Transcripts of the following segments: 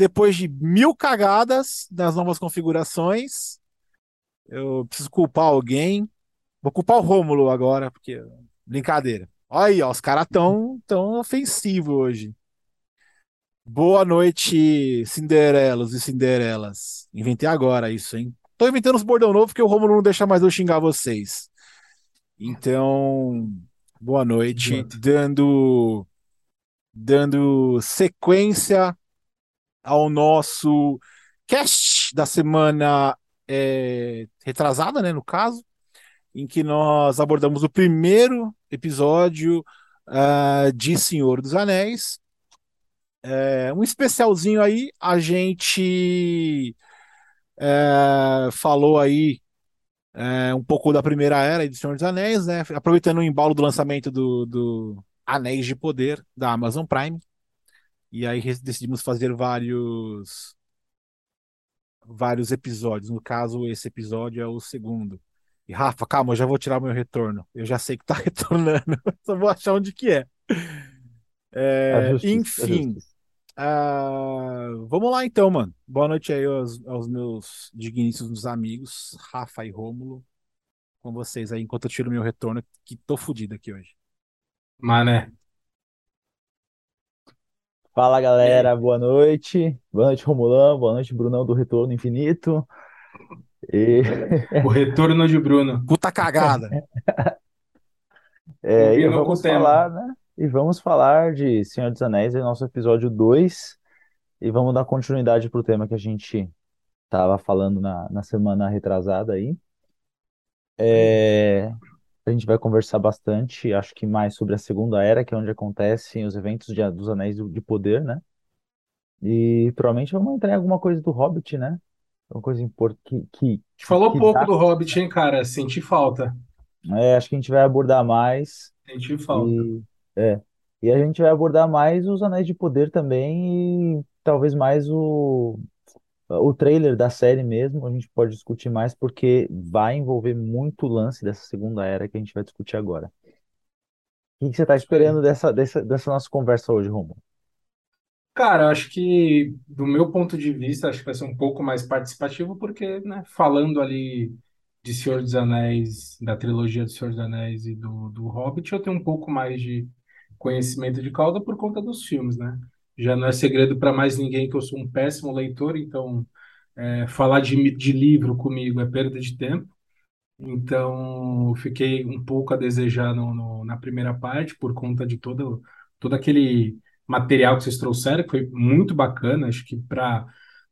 Depois de mil cagadas nas novas configurações, eu preciso culpar alguém. Vou culpar o Rômulo agora, porque. Brincadeira. Olha aí, ó, os caras tão, tão ofensivos hoje. Boa noite, Cinderelos e Cinderelas. Inventei agora isso, hein? Tô inventando uns bordão novo porque o Rômulo não deixa mais eu xingar vocês. Então, boa noite, dando dando sequência ao nosso cast da semana é, retrasada, né, no caso, em que nós abordamos o primeiro episódio uh, de Senhor dos Anéis. É, um especialzinho aí, a gente é, falou aí é, um pouco da primeira era de Senhor dos Anéis, né? Aproveitando o embalo do lançamento do, do Anéis de Poder da Amazon Prime. E aí decidimos fazer vários vários episódios. No caso, esse episódio é o segundo. E Rafa, calma, eu já vou tirar meu retorno. Eu já sei que tá retornando. Só vou achar onde que é. é enfim. Uh, vamos lá então, mano. Boa noite aí aos, aos meus digníssimos amigos, Rafa e Rômulo. Com vocês aí, enquanto eu tiro meu retorno, que tô fudido aqui hoje. Mané. Fala galera, boa noite. Boa noite, Romulão. Boa noite, Brunão do Retorno Infinito. E... O retorno de Bruno. Puta cagada. É, e vamos falar, né? E vamos falar de Senhor dos Anéis, é nosso episódio 2. E vamos dar continuidade pro tema que a gente tava falando na, na semana retrasada aí. É, a gente vai conversar bastante, acho que mais sobre a Segunda Era, que é onde acontecem os eventos de, dos Anéis de Poder, né? E provavelmente vamos entrar em alguma coisa do Hobbit, né? Uma coisa importante que, que, A gente falou que pouco dá. do Hobbit, hein, cara? Senti falta. É, acho que a gente vai abordar mais Senti falta. e é, e a gente vai abordar mais os Anéis de Poder também e talvez mais o o trailer da série mesmo, a gente pode discutir mais porque vai envolver muito lance dessa segunda era que a gente vai discutir agora. O que você está esperando dessa, dessa, dessa nossa conversa hoje, Romulo? Cara, acho que, do meu ponto de vista, acho que vai ser um pouco mais participativo, porque, né, falando ali de Senhor dos Anéis, da trilogia do Senhor dos Anéis e do, do Hobbit, eu tenho um pouco mais de conhecimento de causa por conta dos filmes, né? Já não é segredo para mais ninguém que eu sou um péssimo leitor, então é, falar de, de livro comigo é perda de tempo. Então, fiquei um pouco a desejar no, no- na primeira parte por conta de todo, todo aquele material que vocês trouxeram, que foi muito bacana. Acho que para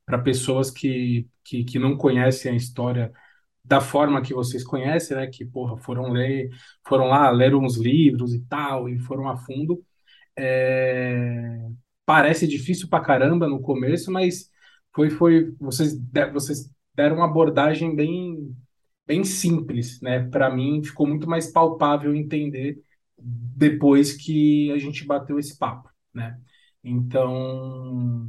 para pessoas que, que, que não conhecem a história da forma que vocês conhecem, né? Que, porra, foram ler, foram lá, leram uns livros e tal, e foram a fundo. É, Parece difícil pra caramba no começo, mas foi, foi, vocês, de- vocês deram uma abordagem bem bem simples, né? Para mim ficou muito mais palpável entender depois que a gente bateu esse papo, né? Então,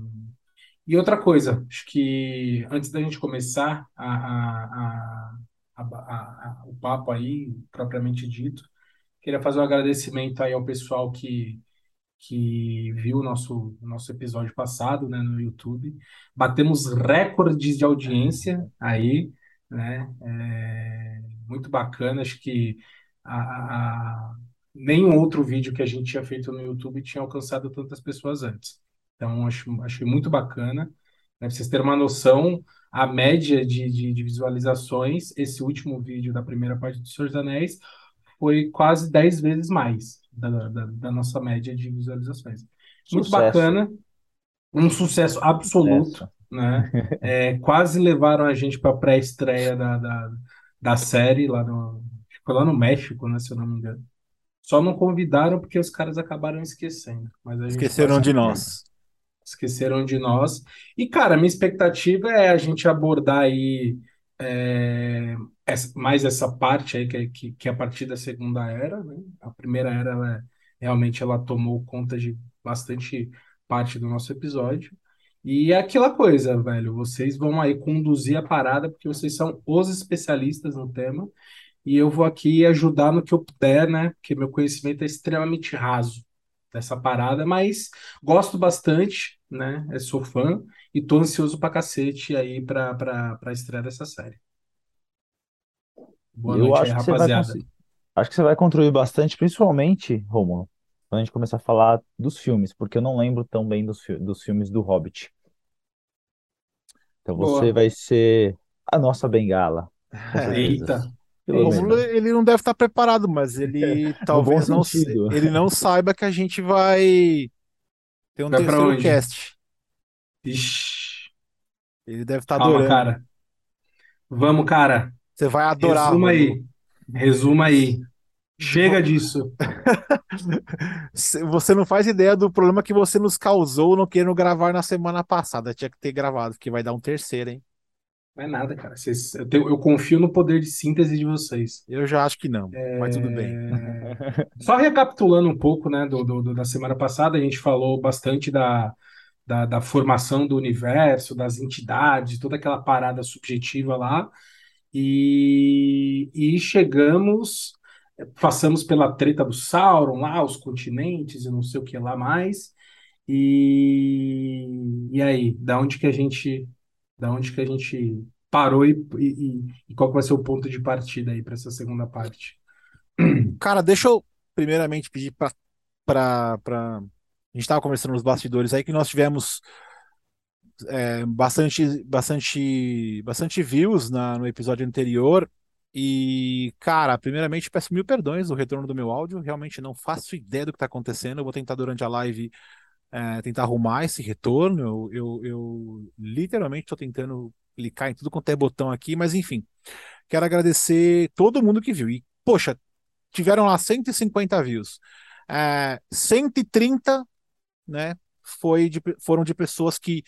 e outra coisa, acho que antes da gente começar a, a, a, o papo aí, propriamente dito, queria fazer um agradecimento aí ao pessoal que que viu o nosso, nosso episódio passado, né, no YouTube. Batemos recordes de audiência aí, né? É, muito bacana. Acho que a, a- nenhum outro vídeo que a gente tinha feito no YouTube tinha alcançado tantas pessoas antes. Então, acho, achei muito bacana. Né? Pra vocês terem uma noção, a média de, de, de visualizações, esse último vídeo da primeira parte do Senhor dos Anéis, foi quase 10 vezes mais da, da, da nossa média de visualizações. Muito Sucesso. bacana, um sucesso absoluto, Sucesso. né? É, quase levaram a gente para a pré-estreia da, da, da série lá no, foi lá no México, né, se eu não me engano. Só não convidaram porque os caras acabaram esquecendo. Mas Esqueceram de nós. esqueceram de nós. E, cara, minha expectativa é a gente abordar aí é, mais essa parte aí, que, é- que, que é a partir da Segunda Era, né? A Primeira Era, ela, realmente, ela tomou conta de bastante parte do nosso episódio. E é aquela coisa, velho, vocês vão aí conduzir a parada, porque vocês são os especialistas no tema, e eu vou aqui ajudar no que eu puder, né? Porque meu conhecimento é extremamente raso, dessa parada, mas gosto bastante, né? Eu sou fã e tô ansioso pra cacete aí pra, pra, pra estreia dessa série. Boa Eu noite aí, acho que você vai rapaziada. conseguir. Acho que você vai contribuir bastante, principalmente, Romulo, quando a gente começar a falar dos filmes, porque eu não lembro tão bem dos, fi- dos filmes do Hobbit. Então você Boa. vai ser a nossa bengala, com certeza. Eita. Loucura. Romulo, ele não deve estar preparado, mas ele talvez bom não, sentido. ele não saiba que a gente vai ter um Vai pra terceiro onde? cast. Ixi. Ele deve estar Calma, adorando. cara. Vamos, cara. Você vai adorar, Resuma Romulo. aí. Resuma aí. Chega disso. Você não faz ideia do problema que você nos causou não querendo gravar na semana passada. Tinha que ter gravado, porque vai dar um terceiro, hein? Não é nada, cara. Vocês- eu, tenho- eu confio no poder de síntese de vocês. Eu já acho que não, mas tudo bem. É, Só recapitulando um pouco, né, do, do- do- da semana passada, a gente falou bastante da, da, da formação do universo, das entidades, toda aquela parada subjetiva lá, e, e chegamos, passamos pela treta do Sauron lá, os continentes e não sei o que lá mais, e, e aí, da onde que a gente, da onde que a gente parou e, e, e qual vai ser o ponto de partida aí para essa segunda parte? Cara, deixa eu primeiramente pedir pra... A gente estava conversando nos bastidores aí que nós tivemos é, bastante, bastante, bastante views na, no episódio anterior. E, cara, primeiramente peço mil perdões do retorno do meu áudio. Realmente não faço ideia do que está acontecendo. Eu vou tentar durante a live é, tentar arrumar esse retorno. Eu, eu, eu literalmente estou tentando clicar em tudo quanto é botão aqui, mas enfim. Quero agradecer todo mundo que viu. E, poxa, tiveram lá 150 views. É, 130, né, foi de, foram de pessoas que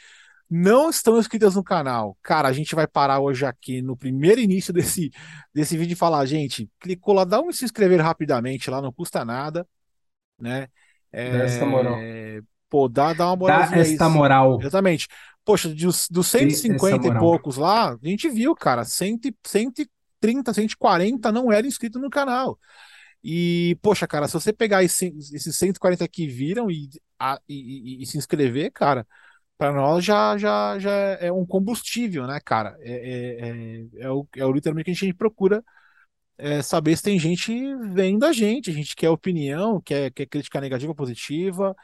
não estão inscritas no canal. Cara, a gente vai parar hoje aqui no primeiro início desse, desse vídeo e falar, gente, clicou lá, dá um se inscrever rapidamente lá, não custa nada, né? É, Dá moral. Pô, dá, dá uma Dá moralzinha aí. esta moral. Exatamente. Poxa, dos, dos Dê 150 essa e moral. poucos lá, a gente viu, cara, 100, 130, 140 não eram inscritos no canal. E, poxa, cara, se você pegar esse- esses 140 que viram e, a- e- e- e se inscrever, cara, para nós já, já, já é um combustível, né, cara? É, é, é, é o, é o literalmente que a gente procura é, saber se tem gente vendo a gente. A gente quer opinião, quer, quer crítica negativa, positiva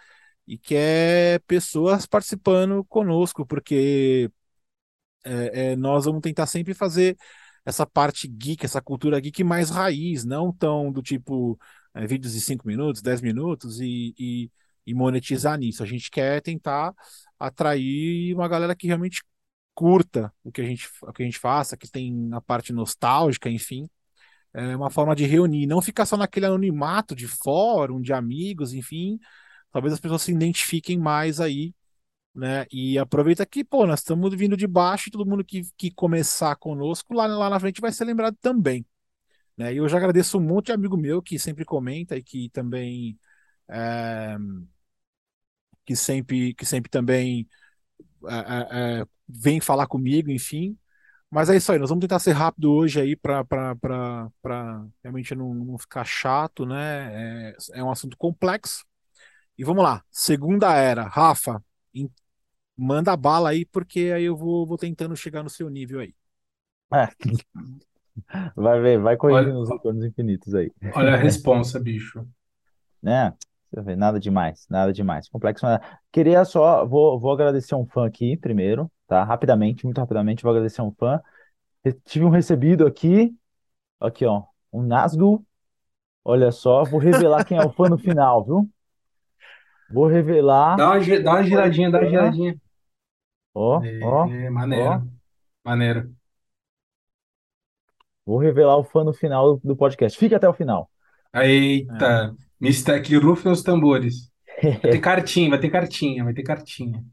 e quer pessoas participando conosco, porque é, é, nós vamos tentar sempre fazer essa parte geek, essa cultura geek mais raiz, não tão do tipo é, vídeos de 5 minutos, 10 minutos e, e, e monetizar nisso. A gente quer tentar atrair uma galera que realmente curta o que a gente, o que a gente faça, que tem a parte nostálgica, enfim. É uma forma de reunir, não ficar só naquele anonimato de fórum, de amigos, enfim. Talvez as pessoas se identifiquem mais aí né? E aproveita que, pô, nós estamos vindo de baixo e todo mundo que, que começar conosco lá, lá na frente vai ser lembrado também, né? E eu já agradeço um monte de amigo meu que sempre comenta e que também é, que sempre que sempre também é, é, é, vem falar comigo, enfim. Mas é isso aí, nós vamos tentar ser rápido hoje aí para realmente não, não ficar chato, né? É, é um assunto complexo. E vamos lá, segunda era, Rafa, em- manda bala aí, porque aí eu vou, vou tentando chegar no seu nível aí. É. Vai ver, vai corrigindo Olha- os retornos infinitos aí. Olha a responsa, bicho. né? Você vê, nada demais, nada demais. Complexo. Mas... Queria só, vou, vou agradecer um fã aqui primeiro, tá? Rapidamente, muito rapidamente, vou agradecer um fã. Tive um recebido aqui, aqui ó, um Nazgûl. Olha só, vou revelar quem é o fã no final, viu? Vou revelar. Dá uma, dá uma giradinha, dá uma giradinha. Ó, ó, É, maneiro. Maneiro. vou revelar o fã no final do, podcast. Fique até o final. Eita, Mr. que rufem os tambores. Vai ter cartinha, vai ter cartinha, vai ter cartinha.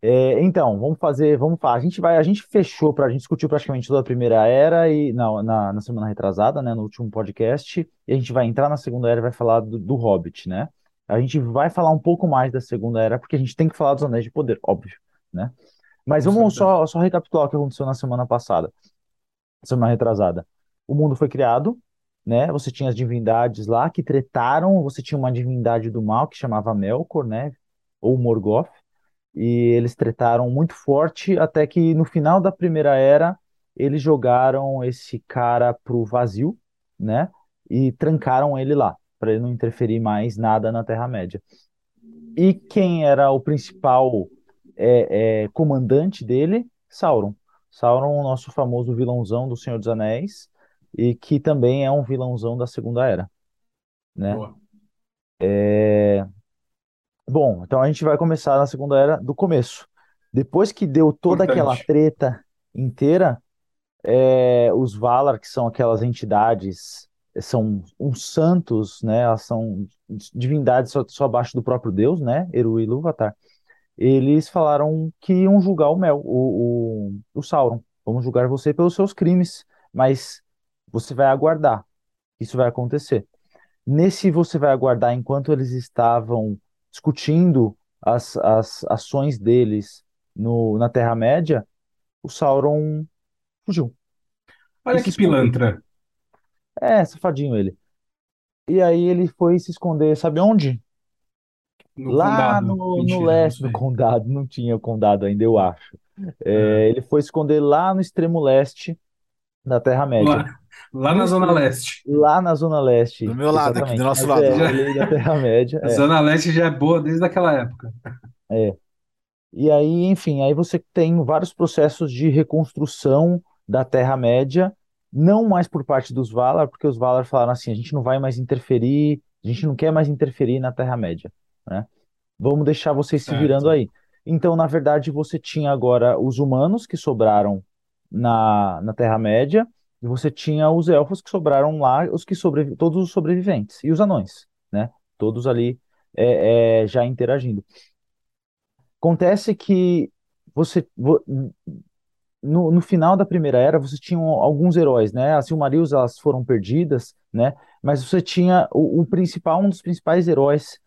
É, então, vamos fazer, vamos falar. A gente vai, a gente fechou para a gente discutiu praticamente toda a primeira era e não, na, na semana retrasada, né, no último podcast, e a gente vai entrar na segunda era e vai falar do, do Hobbit, né? A gente vai falar um pouco mais da segunda era porque a gente tem que falar dos Anéis de Poder, óbvio, né? Mas vamos só, só recapitular o que aconteceu na semana passada, semana retrasada. O mundo foi criado, né? Você tinha as divindades lá que tretaram, você tinha uma divindade do mal que chamava Melkor, né? Ou Morgoth, e eles tretaram muito forte até que no final da Primeira Era eles jogaram esse cara pro vazio, né? E trancaram ele lá, para ele não interferir mais nada na Terra-média. E quem era o principal é, é, comandante dele? Sauron. Sauron, o nosso famoso vilãozão do Senhor dos Anéis, e que também é um vilãozão da Segunda Era, né? Boa. É... Bom, então a gente vai começar na Segunda Era do começo. Depois que deu toda aquela Importante. treta inteira, é, os Valar, que são aquelas entidades, são uns santos, né? Elas são divindades só, só abaixo do próprio Deus, né? Eru e Ilúvatar. Eles falaram que iam julgar o Mel, o, o, o Sauron. Vamos julgar você pelos seus crimes, mas você vai aguardar. Isso vai acontecer. Nesse você vai aguardar enquanto eles estavam discutindo as, as ações deles no, na Terra-média, o Sauron fugiu. Olha que escondeu. pilantra. É, safadinho ele. E aí ele foi se esconder, sabe onde? No Lá condado. no, no Mentira, leste do condado, não tinha o condado ainda, eu acho. É. É, ele foi esconder lá no extremo leste da Terra-média. Lá, lá na Zona Leste. Lá na Zona Leste, Do meu lado aqui, do nosso Mas lado. é, Já- é da Terra-média. A é. Zona Leste já é boa desde aquela época. E aí, enfim, aí você tem vários processos de reconstrução da Terra-média, não mais por parte dos Valar, porque os Valar falaram assim, a gente não vai mais interferir, a gente não quer mais interferir na Terra-média, né? Vamos deixar vocês se Certo. virando aí. Então, na verdade, você tinha agora os humanos que sobraram na, na Terra-média, e você tinha os elfos que sobraram lá, os que sobrevi todos os sobreviventes, e os anões, né? Todos ali é, é, já interagindo. Acontece que você vo- no, no final da Primeira Era você tinha alguns heróis, né? As Silmarils elas foram perdidas, né? Mas você tinha o, o principal, um dos principais heróis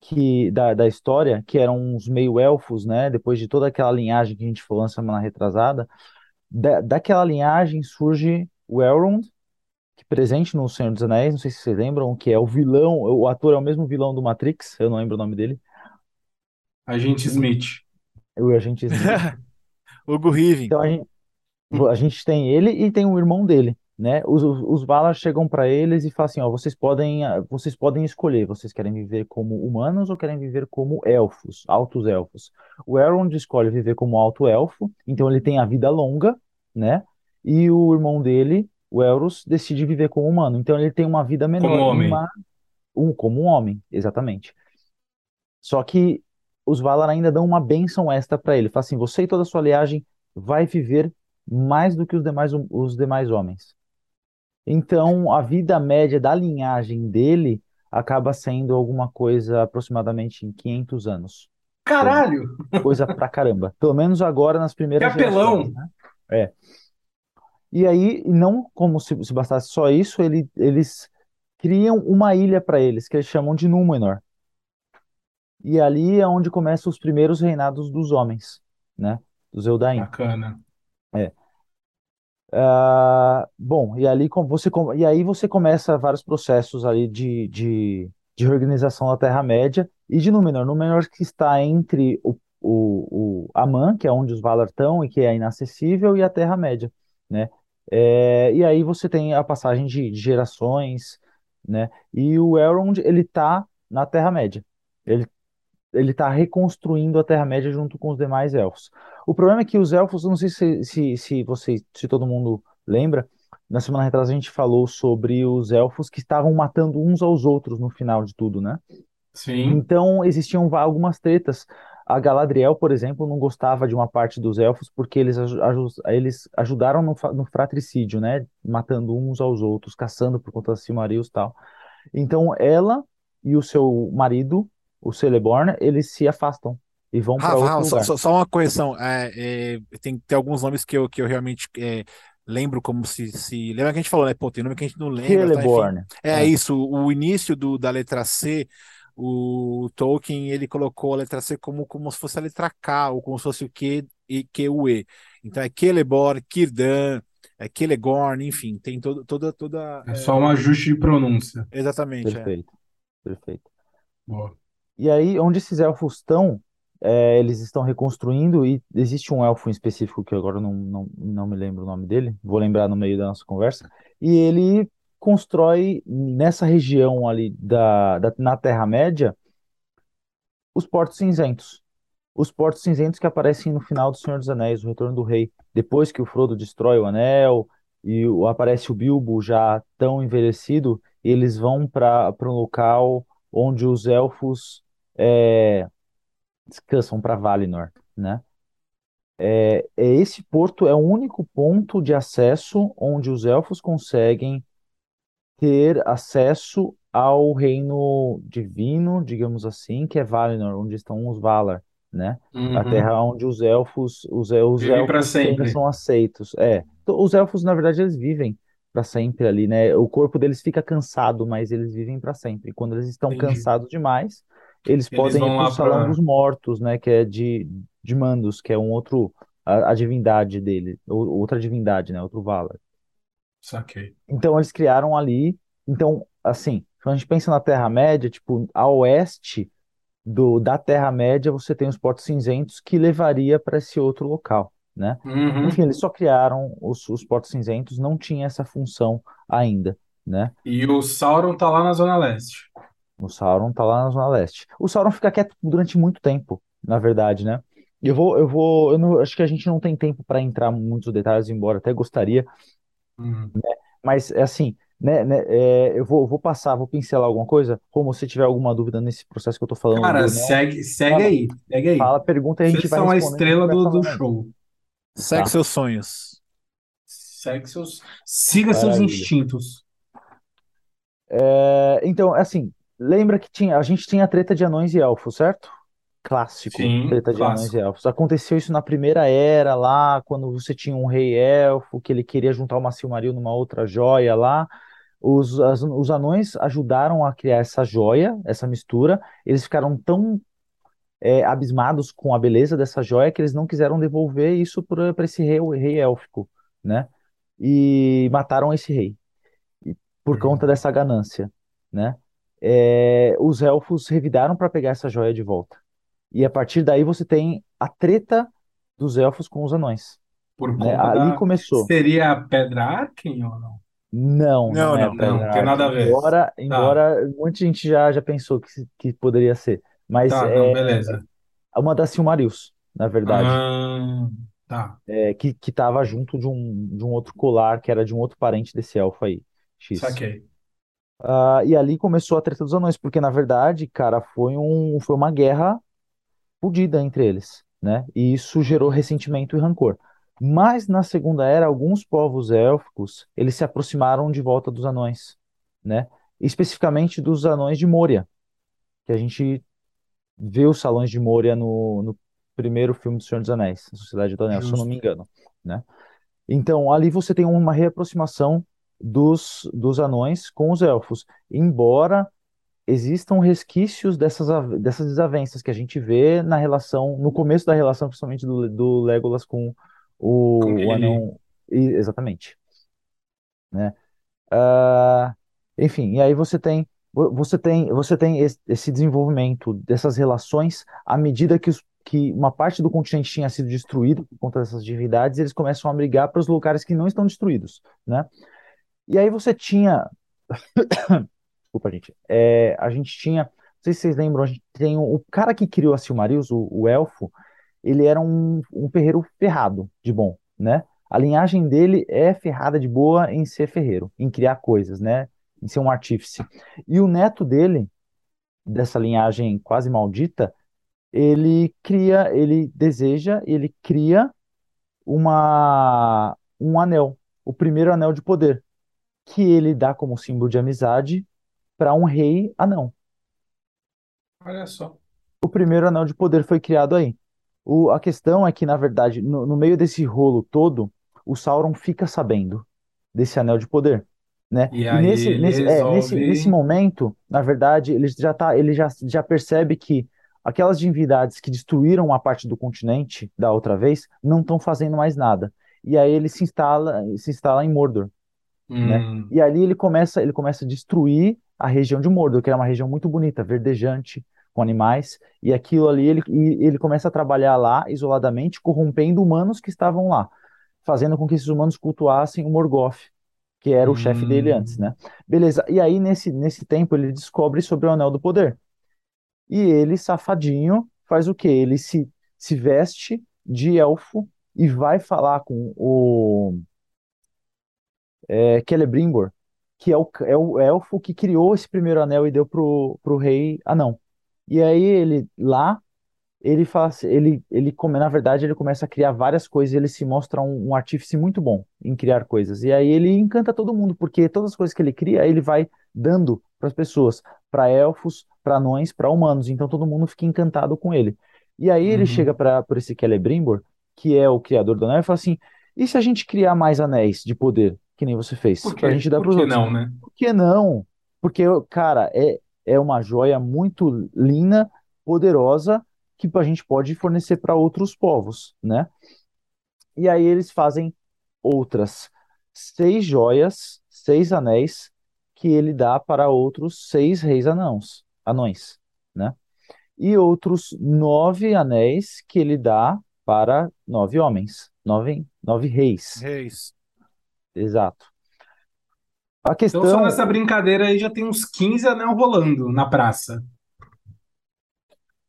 que da, da história, que eram os meio-elfos, né? Depois de toda aquela linhagem que a gente falou na semana retrasada, da, daquela linhagem surge o Elrond, que presente no Senhor dos Anéis, não sei se vocês lembram, que é o vilão, o ator é o mesmo vilão do Matrix, eu não lembro o nome dele, Agente Smith. o agente Smith. Hugo Riven. Então a gente, a gente tem ele e tem o irmão dele, né? Os, os, Valar chegam para eles e falam assim, ó, vocês podem, ah, vocês podem escolher, vocês querem viver como humanos ou querem viver como elfos, altos elfos. O Elrond escolhe viver como alto elfo, então ele tem a vida longa, né? E o irmão dele, o Elros, decide viver como humano, então ele tem uma vida menor, Como homem. uma- um, como um homem, exatamente. Só que os Valar ainda dão uma bênção extra para ele. Fala assim: você e toda a sua linhagem vai viver mais do que os demais, os demais homens. Então, a vida média da linhagem dele acaba sendo alguma coisa aproximadamente em 500 anos. Caralho! Coisa pra caramba. Pelo menos agora nas primeiras Que apelão! né? É. E aí, não como se, se bastasse só isso, ele- eles criam uma ilha para eles, que eles chamam de Númenor. E ali é onde começam os primeiros reinados dos homens, né? Dos Eldain. Bacana. Ah, bom, e ali você e aí você começa vários processos ali de, de, de reorganização da Terra-média e de Númenor. Númenor que está entre o, o, o Aman, que é onde os Valar estão e que é inacessível, e a Terra-média, né? É, e aí você tem a passagem de, de gerações, né? E o Elrond, ele tá na Terra-média. Ele ele está reconstruindo a Terra-média junto com os demais elfos. O problema é que os elfos, não sei se, se, se vocês, se todo mundo lembra, na semana retrasada a gente falou sobre os elfos que estavam matando uns aos outros no final de tudo, né? Sim. Então existiam algumas tretas. A Galadriel, por exemplo, não gostava de uma parte dos elfos porque eles, eles ajudaram no, no fratricídio, né? Matando uns aos outros, caçando por conta das Silmarils e tal. Então ela e o seu marido, o Celeborn, eles se afastam e vão para outro Rafa, lugar. só- só uma correção. É, é, tem, tem alguns nomes que eu, que eu realmente é, lembro como se, se. Lembra que a gente falou, né? Pô, tem nome que a gente não lembra, tá? Celeborn. É É. isso, o início do, da letra C, o Tolkien ele colocou a letra C como, como se fosse a letra K, ou como se fosse o Q e Q, U, E. Então é Celeborn, Círdan, é Kelegorn, enfim, tem todo, toda, toda. É só um ajuste de pronúncia. Exatamente. é. Perfeito, perfeito. Boa. E aí, onde esses elfos estão, é, eles estão reconstruindo e existe um elfo em específico que agora não, não, não me lembro o nome dele, vou lembrar no meio da nossa conversa, e ele constrói nessa região ali da, da, na Terra-média os Portos Cinzentos. Os Portos Cinzentos que aparecem no final do Senhor dos Anéis, o Retorno do Rei, depois que o Frodo destrói o Anel e o- aparece o Bilbo já tão envelhecido, eles vão para um local onde os elfos é, descansam para Valinor, né? É, é esse porto é o único ponto de acesso onde os elfos conseguem ter acesso ao reino divino, digamos assim, que é Valinor, onde estão os Valar, né? A Uhum. terra onde os elfos, os, os Vivem elfos sempre. são aceitos. É, To- os elfos na verdade eles vivem para sempre ali, né? O corpo deles fica cansado, mas eles vivem para sempre. Quando eles estão Entendi. cansados demais, eles Eles podem ir para o Salão pra. dos Mortos, né? Que é de, de Mandos, que é um outro a, a divindade dele, ou- outra divindade, né? Outro Valar. Saquei. Então eles criaram ali. Então, assim, quando a gente pensa na Terra-média, tipo, a oeste do, da Terra-média, você tem os Portos Cinzentos que levaria para esse outro local, né? Uhum. Enfim, eles só criaram os, os Portos Cinzentos, não tinha essa função ainda, né? E o Sauron tá lá na Zona Leste. O Sauron tá lá na Zona Leste. O Sauron fica quieto durante muito tempo, na verdade, né? Eu vou, eu vou, eu não, acho que a gente não tem tempo para entrar em muitos detalhes, embora até gostaria, Uhum. Mas é assim, né, né, é, eu vou, vou passar, vou pincelar alguma coisa. Como se tiver alguma dúvida nesse processo que eu tô falando Cara, não, segue, segue Mano, aí. Segue aí. fala, pergunta e a gente Vocês vai são a respondendo, a estrela vai do, do falando show. Segue Tá, seus sonhos. Segue seus, siga seus instintos. É, então, assim, lembra que tinha, a gente tinha treta de anões e elfos, certo? Clássico, Sim, treta de anões e clássico. elfos. Aconteceu isso na primeira era lá, quando você tinha um rei elfo que ele queria juntar uma Silmaril numa outra joia lá. Os, as- os anões ajudaram a criar essa joia, essa mistura. Eles ficaram tão é, abismados com a beleza dessa joia que eles não quiseram devolver isso para esse rei, rei élfico, né? E mataram esse rei por conta Uhum. dessa ganância, né? É, os elfos revidaram para pegar essa joia de volta. E a partir daí você tem a treta dos elfos com os anões, Por né? conta Ali da. começou. Seria a Pedra Arken ou não? Não, Não, não é não. Não, tem nada a ver. Embora, Tá, embora muita gente já, já pensou que, que poderia ser. Mas tá, não, é beleza. uma das Silmarils, na verdade. Ah, tá. é, que que estava junto de um, de um outro colar que era de um outro parente desse elfo aí, X. Saquei. Ah, e ali começou a treta dos anões, porque na verdade, cara, foi um, foi uma guerra fodida entre eles, né? E isso gerou ressentimento e rancor. Mas na Segunda Era, alguns povos élficos, eles se aproximaram de volta dos anões, né? Especificamente dos anões de Moria, que a gente vê os salões de Moria no, no primeiro filme do Senhor dos Anéis, A Sociedade do Anel, se eu não me engano, né? Então, ali você tem uma reaproximação dos, dos anões com os elfos, embora existam resquícios dessas, dessas desavenças que a gente vê na relação, no começo da relação, principalmente do, do Legolas com Com o, o Gimli. anão. Exatamente, né? Ah, enfim, e aí você tem vo- você tem você tem esse, esse desenvolvimento dessas relações à medida que, os, que uma parte do continente tinha sido destruído por conta dessas divindades, eles começam a brigar para os lugares que não estão destruídos, né? E aí você tinha, desculpa, gente, é, a gente tinha, não sei se vocês lembram, a gente tem o, o cara que criou a Silmarils, o, o elfo, ele era um, um ferreiro ferrado de bom, né? A linhagem dele é ferrada de boa em ser ferreiro, em criar coisas, né? Em ser um artífice. E o neto dele, dessa linhagem quase maldita, ele cria, ele deseja, ele cria uma, um anel, o primeiro anel de poder, que ele dá como símbolo de amizade para um rei anão. Olha só. O primeiro anel de poder foi criado aí. O, a questão é que, na verdade, no, no meio desse rolo todo, o Sauron fica sabendo desse anel de poder, né? E E nesse, ele nesse, é, nesse, nesse resolve. momento, na verdade, ele já tá, ele já, já percebe que aquelas divindades que destruíram uma parte do continente da outra vez não estão fazendo mais nada. e aí ele se instala, se instala em Mordor, né? Hum, E ali ele começa, ele começa a destruir a região de Mordor, que era uma região muito bonita, verdejante, com animais, e aquilo ali ele, ele começa a trabalhar lá isoladamente, corrompendo humanos que estavam lá, fazendo com que esses humanos cultuassem o Morgoth, que era o chefe dele antes, hum. né? Beleza. E aí nesse nesse tempo ele descobre sobre o Anel do Poder. E ele, safadinho, faz o quê? Ele se se veste de elfo e vai falar com o é, Celebrimbor, que é o, é o elfo que criou esse primeiro anel e deu pro, pro rei anão. E aí ele lá, ele faz, ele, ele come, na verdade, ele começa a criar várias coisas, ele se mostra um, um artífice muito bom em criar coisas. E aí ele encanta todo mundo, porque todas as coisas que ele cria, ele vai dando para as pessoas, para elfos, para anões, para humanos. Então todo mundo fica encantado com ele. E aí ele chega Uhum. para por esse Celebrimbor, que é o criador do anel, e fala assim: "E se a gente criar mais anéis de poder, que nem você fez, Por para a quê? gente dar Por para os que outros?" não, né? Por que não? Porque, cara, é, é uma joia muito linda, poderosa, que a gente pode fornecer para outros povos, né? E aí eles fazem outras seis joias, seis anéis, que ele dá para outros seis reis anãos, anões, né? E outros nove anéis que ele dá para nove homens, nove, nove reis, Reis. Exato. A Então, só questão, nessa brincadeira aí já tem uns 15 anel rolando na praça.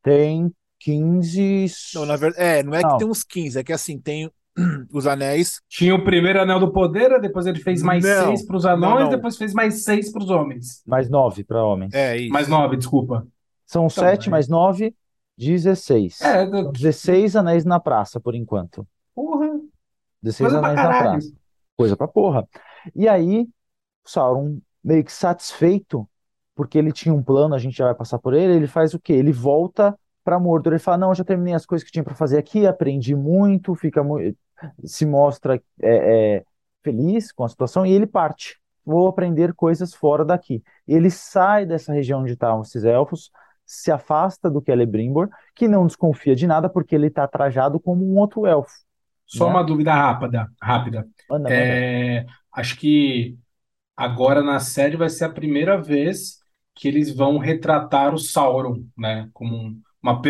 Tem 15. Não, na verdade, é, não é que Não, tem uns 15, é que assim, tem os anéis. Tinha o primeiro anel do poder, depois ele fez mais Não, seis para os anões, não. depois fez mais seis para os homens. mais 9 para homens. É Mais isso. nove, desculpa. São Então, 7 é, mais 9, 16. é, do- 16 anéis na praça, por enquanto. porra, 16 coisa pra anéis na praça. Coisa pra porra. E aí, o Sauron, meio que satisfeito, porque ele tinha um plano, a gente já vai passar por ele, ele faz o quê? Ele volta pra Mordor. Ele fala: Não, já terminei as coisas que tinha pra fazer aqui, aprendi muito, fica se mostra é, é, feliz com a situação e ele parte. Vou aprender coisas fora daqui. Ele sai dessa região onde estavam esses elfos, se afasta do Celebrimbor, que não desconfia de nada porque ele está trajado como um outro elfo, Só né? uma dúvida rápida, rápida. Manda, manda. É, acho que agora na série vai ser a primeira vez que eles vão retratar o Sauron, né, como um- uma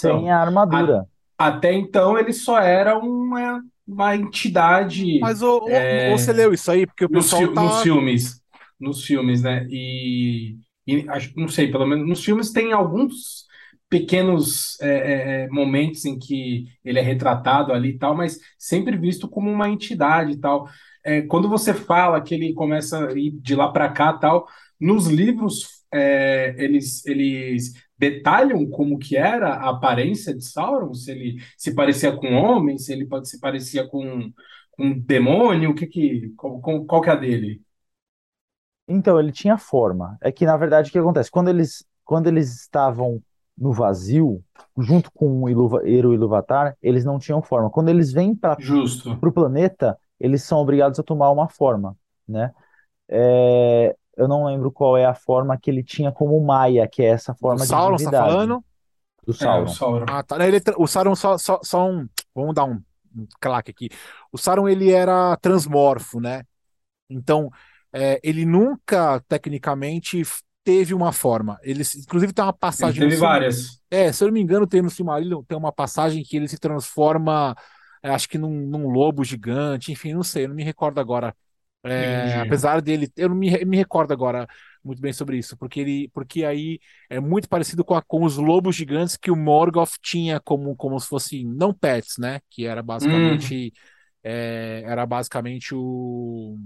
Sem personificação. a A- armadura. até então ele só era uma, uma entidade Mas ô, é, você leu isso aí, porque o nos, pessoal nos tá. filmes, nos filmes, né? E, e acho, não sei, pelo menos nos filmes tem alguns pequenos é, é, é, momentos em que ele é retratado ali e tal, mas sempre visto como uma entidade e tal. É, quando você fala que ele começa a ir de lá para cá tal, nos livros é, eles, eles detalham como que era a aparência de Sauron, se ele se parecia com homem, se ele se parecia com com um demônio, o que que qual, qual, qual que é a dele? Então, ele tinha forma. É que, na verdade, o que acontece? Quando eles, quando eles estavam no vazio, junto com o Iluva, Eru e Ilúvatar, eles não tinham forma. Quando eles vêm para o planeta, eles são obrigados a tomar uma forma, né? É, eu não lembro qual é a forma que ele tinha como Maia, que é essa Do forma de Sauron, você tá falando? do É, o Sauron. Sauron. Ah, tá. Ele, o Sauron só, só, só um. Vamos dar um, um claque aqui. O Sauron ele era transmorfo, né? Então, é, ele nunca, tecnicamente, teve uma forma. Ele, se- inclusive, tem uma Ele passagem no teve várias. É, se eu não me engano, tem no Silmarillion, tem uma passagem que ele se transforma, é, acho que num, num lobo gigante, enfim, não sei, eu não me recordo agora. É, apesar dele, eu não me, me recordo agora muito bem sobre isso, porque ele, porque aí é muito parecido com, a- com os lobos gigantes que o Morgoth tinha como, como se fossem, não pets, né? Que era Hum, basicamente, é, era basicamente o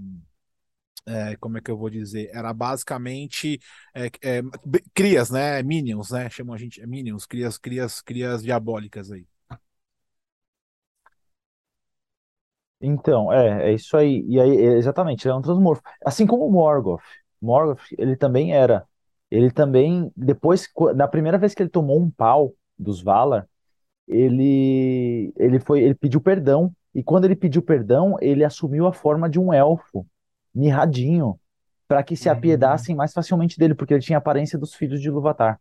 é, como é que eu vou dizer? Era basicamente é, é, crias, né? Minions, né? Chamam a gente é Minions, crias, crias, crias diabólicas aí. Então, é, é isso aí. E aí, é, exatamente, ele é um transmorfo. Assim como o Morgoth. Morgoth, ele também era. Ele também, depois, na primeira vez que ele tomou um pau dos Valar, ele, ele foi, ele pediu perdão. E quando ele pediu perdão, ele assumiu a forma de um elfo, mirradinho, para que se hum, apiedassem mais facilmente dele, porque ele tinha a aparência dos filhos de Ilúvatar.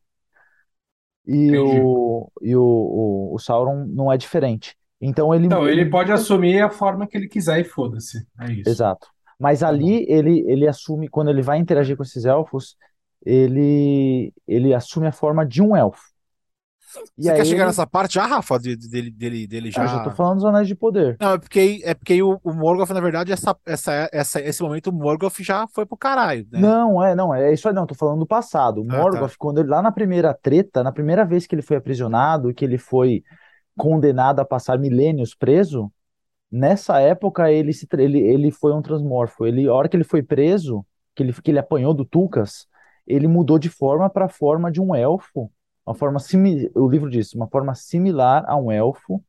E entendi. o, e o, o, o Sauron não é diferente. Então ele, Então, ele pode assumir a forma que ele quiser e foda-se. É isso. Exato. Mas Tá ali ele, ele assume, quando ele vai interagir com esses elfos, ele, ele assume a forma de um elfo. E Você aí quer chegar ele. nessa parte já, Rafa? De- de- Dele, dele, dele Ah, já tô já. falando dos Anéis de Poder. Não, é porque, é porque o, o Morgoth, na verdade, essa, essa, essa, esse momento, o Morgoth já foi pro caralho, né? Não, é, não, é isso aí, não, tô falando do passado. O Ah, tá. Morgoth, quando ele, lá na primeira treta, na primeira vez que ele foi aprisionado, que ele foi condenado a passar milênios preso, nessa época ele, se, ele, ele foi um transmorfo. Ele, a hora que ele foi preso, que ele, que ele apanhou do Tulkas, ele mudou de forma para a forma de um elfo, uma forma o livro diz, uma forma similar a um elfo,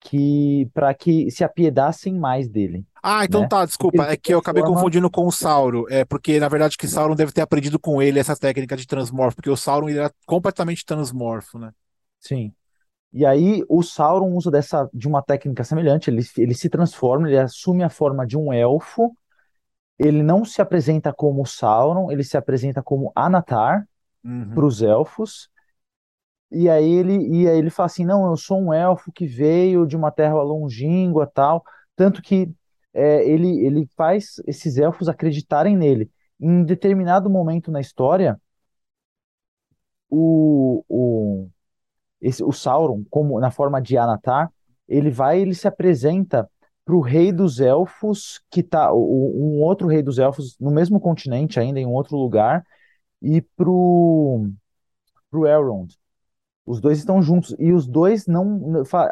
que para que se apiedassem mais dele, Ah, então né? tá, desculpa. É que eu acabei transforma confundindo com o Sauron. É porque, na verdade, que Sauron deve ter aprendido com ele essa técnica de transmorfo, porque o Sauron ele era completamente transmorfo, né? Sim. E aí o Sauron usa dessa de uma técnica semelhante, ele, ele se transforma, ele assume a forma de um elfo, ele não se apresenta como Sauron, ele se apresenta como Anatar Uhum. para os elfos. E aí ele e aí ele fala assim: "Não, eu sou um elfo que veio de uma terra longínqua, tal". Tanto que é, ele ele faz esses elfos acreditarem nele. Em determinado momento na história, o, o esse, o Sauron, como na forma de Anatar, ele vai, ele se apresenta para o rei dos elfos, que tá, o- um outro rei dos elfos no mesmo continente ainda, em um outro lugar, e pro, pro Elrond. Os dois estão juntos e os dois não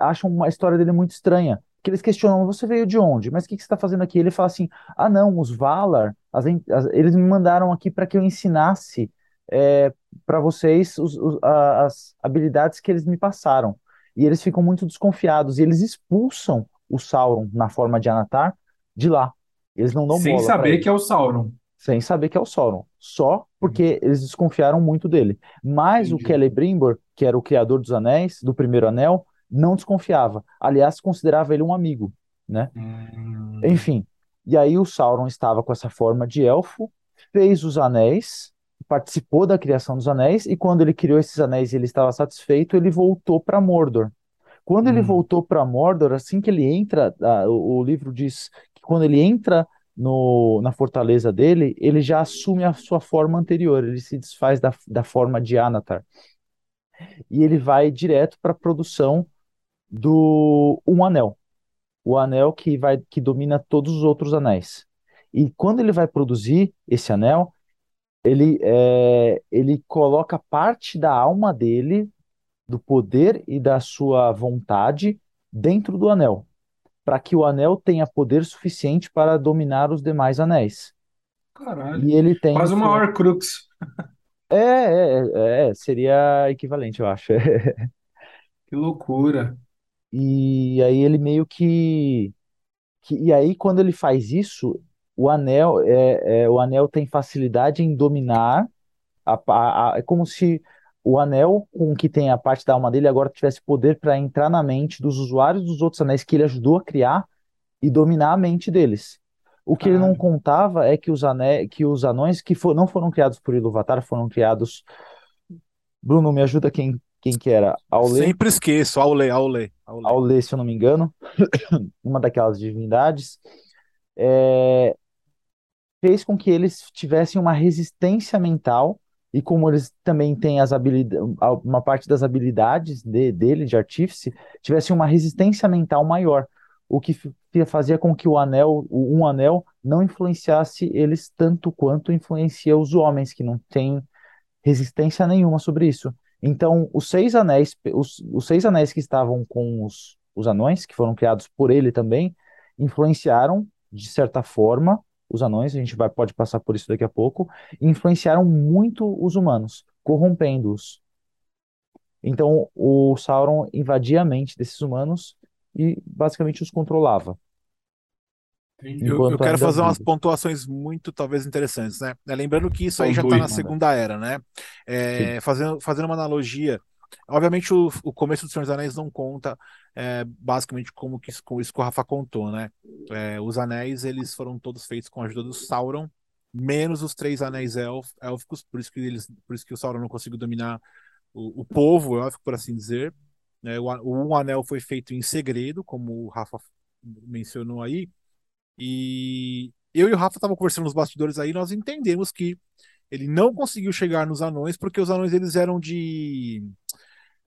acham uma história dele muito estranha. Que eles questionam, você veio de onde? Mas o que que você está fazendo aqui? Ele fala assim: ah, não, os Valar, as as- eles me mandaram aqui para que eu ensinasse para vocês os- os- as habilidades que eles me passaram. E eles ficam muito desconfiados e eles expulsam o Sauron na forma de Anatar de lá. Eles não dão Sem saber que é o Sauron. sem saber que é o Sauron, só porque eles desconfiaram muito dele. Mas o Entendi. Celebrimbor, que era o criador dos anéis, do primeiro anel, não desconfiava. Aliás, considerava ele um amigo, né? Hum, Enfim, e aí o Sauron estava com essa forma de elfo, fez os anéis, participou da criação dos anéis, e quando ele criou esses anéis e ele estava satisfeito, ele voltou para Mordor. Quando ele hum. voltou para Mordor, assim que ele entra, ah, o, o livro diz que quando ele entra no, na fortaleza dele, ele já assume a sua forma anterior, ele se desfaz da, da forma de Anatar. E ele vai direto para a produção do Um Anel, o anel que vai que domina todos os outros anéis. E quando ele vai produzir esse anel, ele, é, ele coloca parte da alma dele, do poder e da sua vontade dentro do anel para que o anel tenha poder suficiente para dominar os demais anéis. Caralho. E ele tem Quase uma Horcrux. É, é, é, é, seria equivalente, eu acho. Que loucura. E aí ele meio que, que e aí quando ele faz isso, o anel é, é, o anel tem facilidade em dominar a, a- a- é como se o anel com que tem a parte da alma dele agora tivesse poder para entrar na mente dos usuários dos outros anéis que ele ajudou a criar e dominar a mente deles. O que ele não contava é que os, ane... que os anões que for... não foram criados por Ilúvatar, foram criados. Bruno, me ajuda quem, quem que era? Aulê? Sempre esqueço. Aulê, Aulê, Aulê. Aulê, se eu não me engano, uma daquelas divindades, é, fez com que eles tivessem uma resistência mental e como eles também têm as habilidades, uma parte das habilidades de- dele de artífice, tivessem uma resistência mental maior, o que fazia com que o anel, um anel, não influenciasse eles tanto quanto influencia os homens que não têm resistência nenhuma sobre isso. Então, os seis anéis, os, os seis anéis que estavam com os, os anões, que foram criados por ele também, influenciaram, de certa forma, os anões, a gente vai, pode passar por isso daqui a pouco, influenciaram muito os humanos, corrompendo-os. Então, o Sauron invadia a mente desses humanos e basicamente os controlava. Eu, eu quero fazer umas pontuações muito, talvez, interessantes, né? É, Lembrando que isso aí já está na manda. Segunda Era, né? É, fazendo, fazendo uma analogia, obviamente o, o começo do Senhor dos Anéis não conta é, basicamente como, que, como isso que o Rafa contou, né? É, os anéis, eles foram todos feitos com a ajuda do Sauron, menos os três anéis élf- élficos, por isso que, eles, por isso que o Sauron não conseguiu dominar o, o povo élfico, por assim dizer. É, o, o Um Anel foi feito em segredo, como o Rafa mencionou aí. E eu e o Rafa estavam conversando nos bastidores aí, nós entendemos que ele não conseguiu chegar nos anões porque os anões eles eram de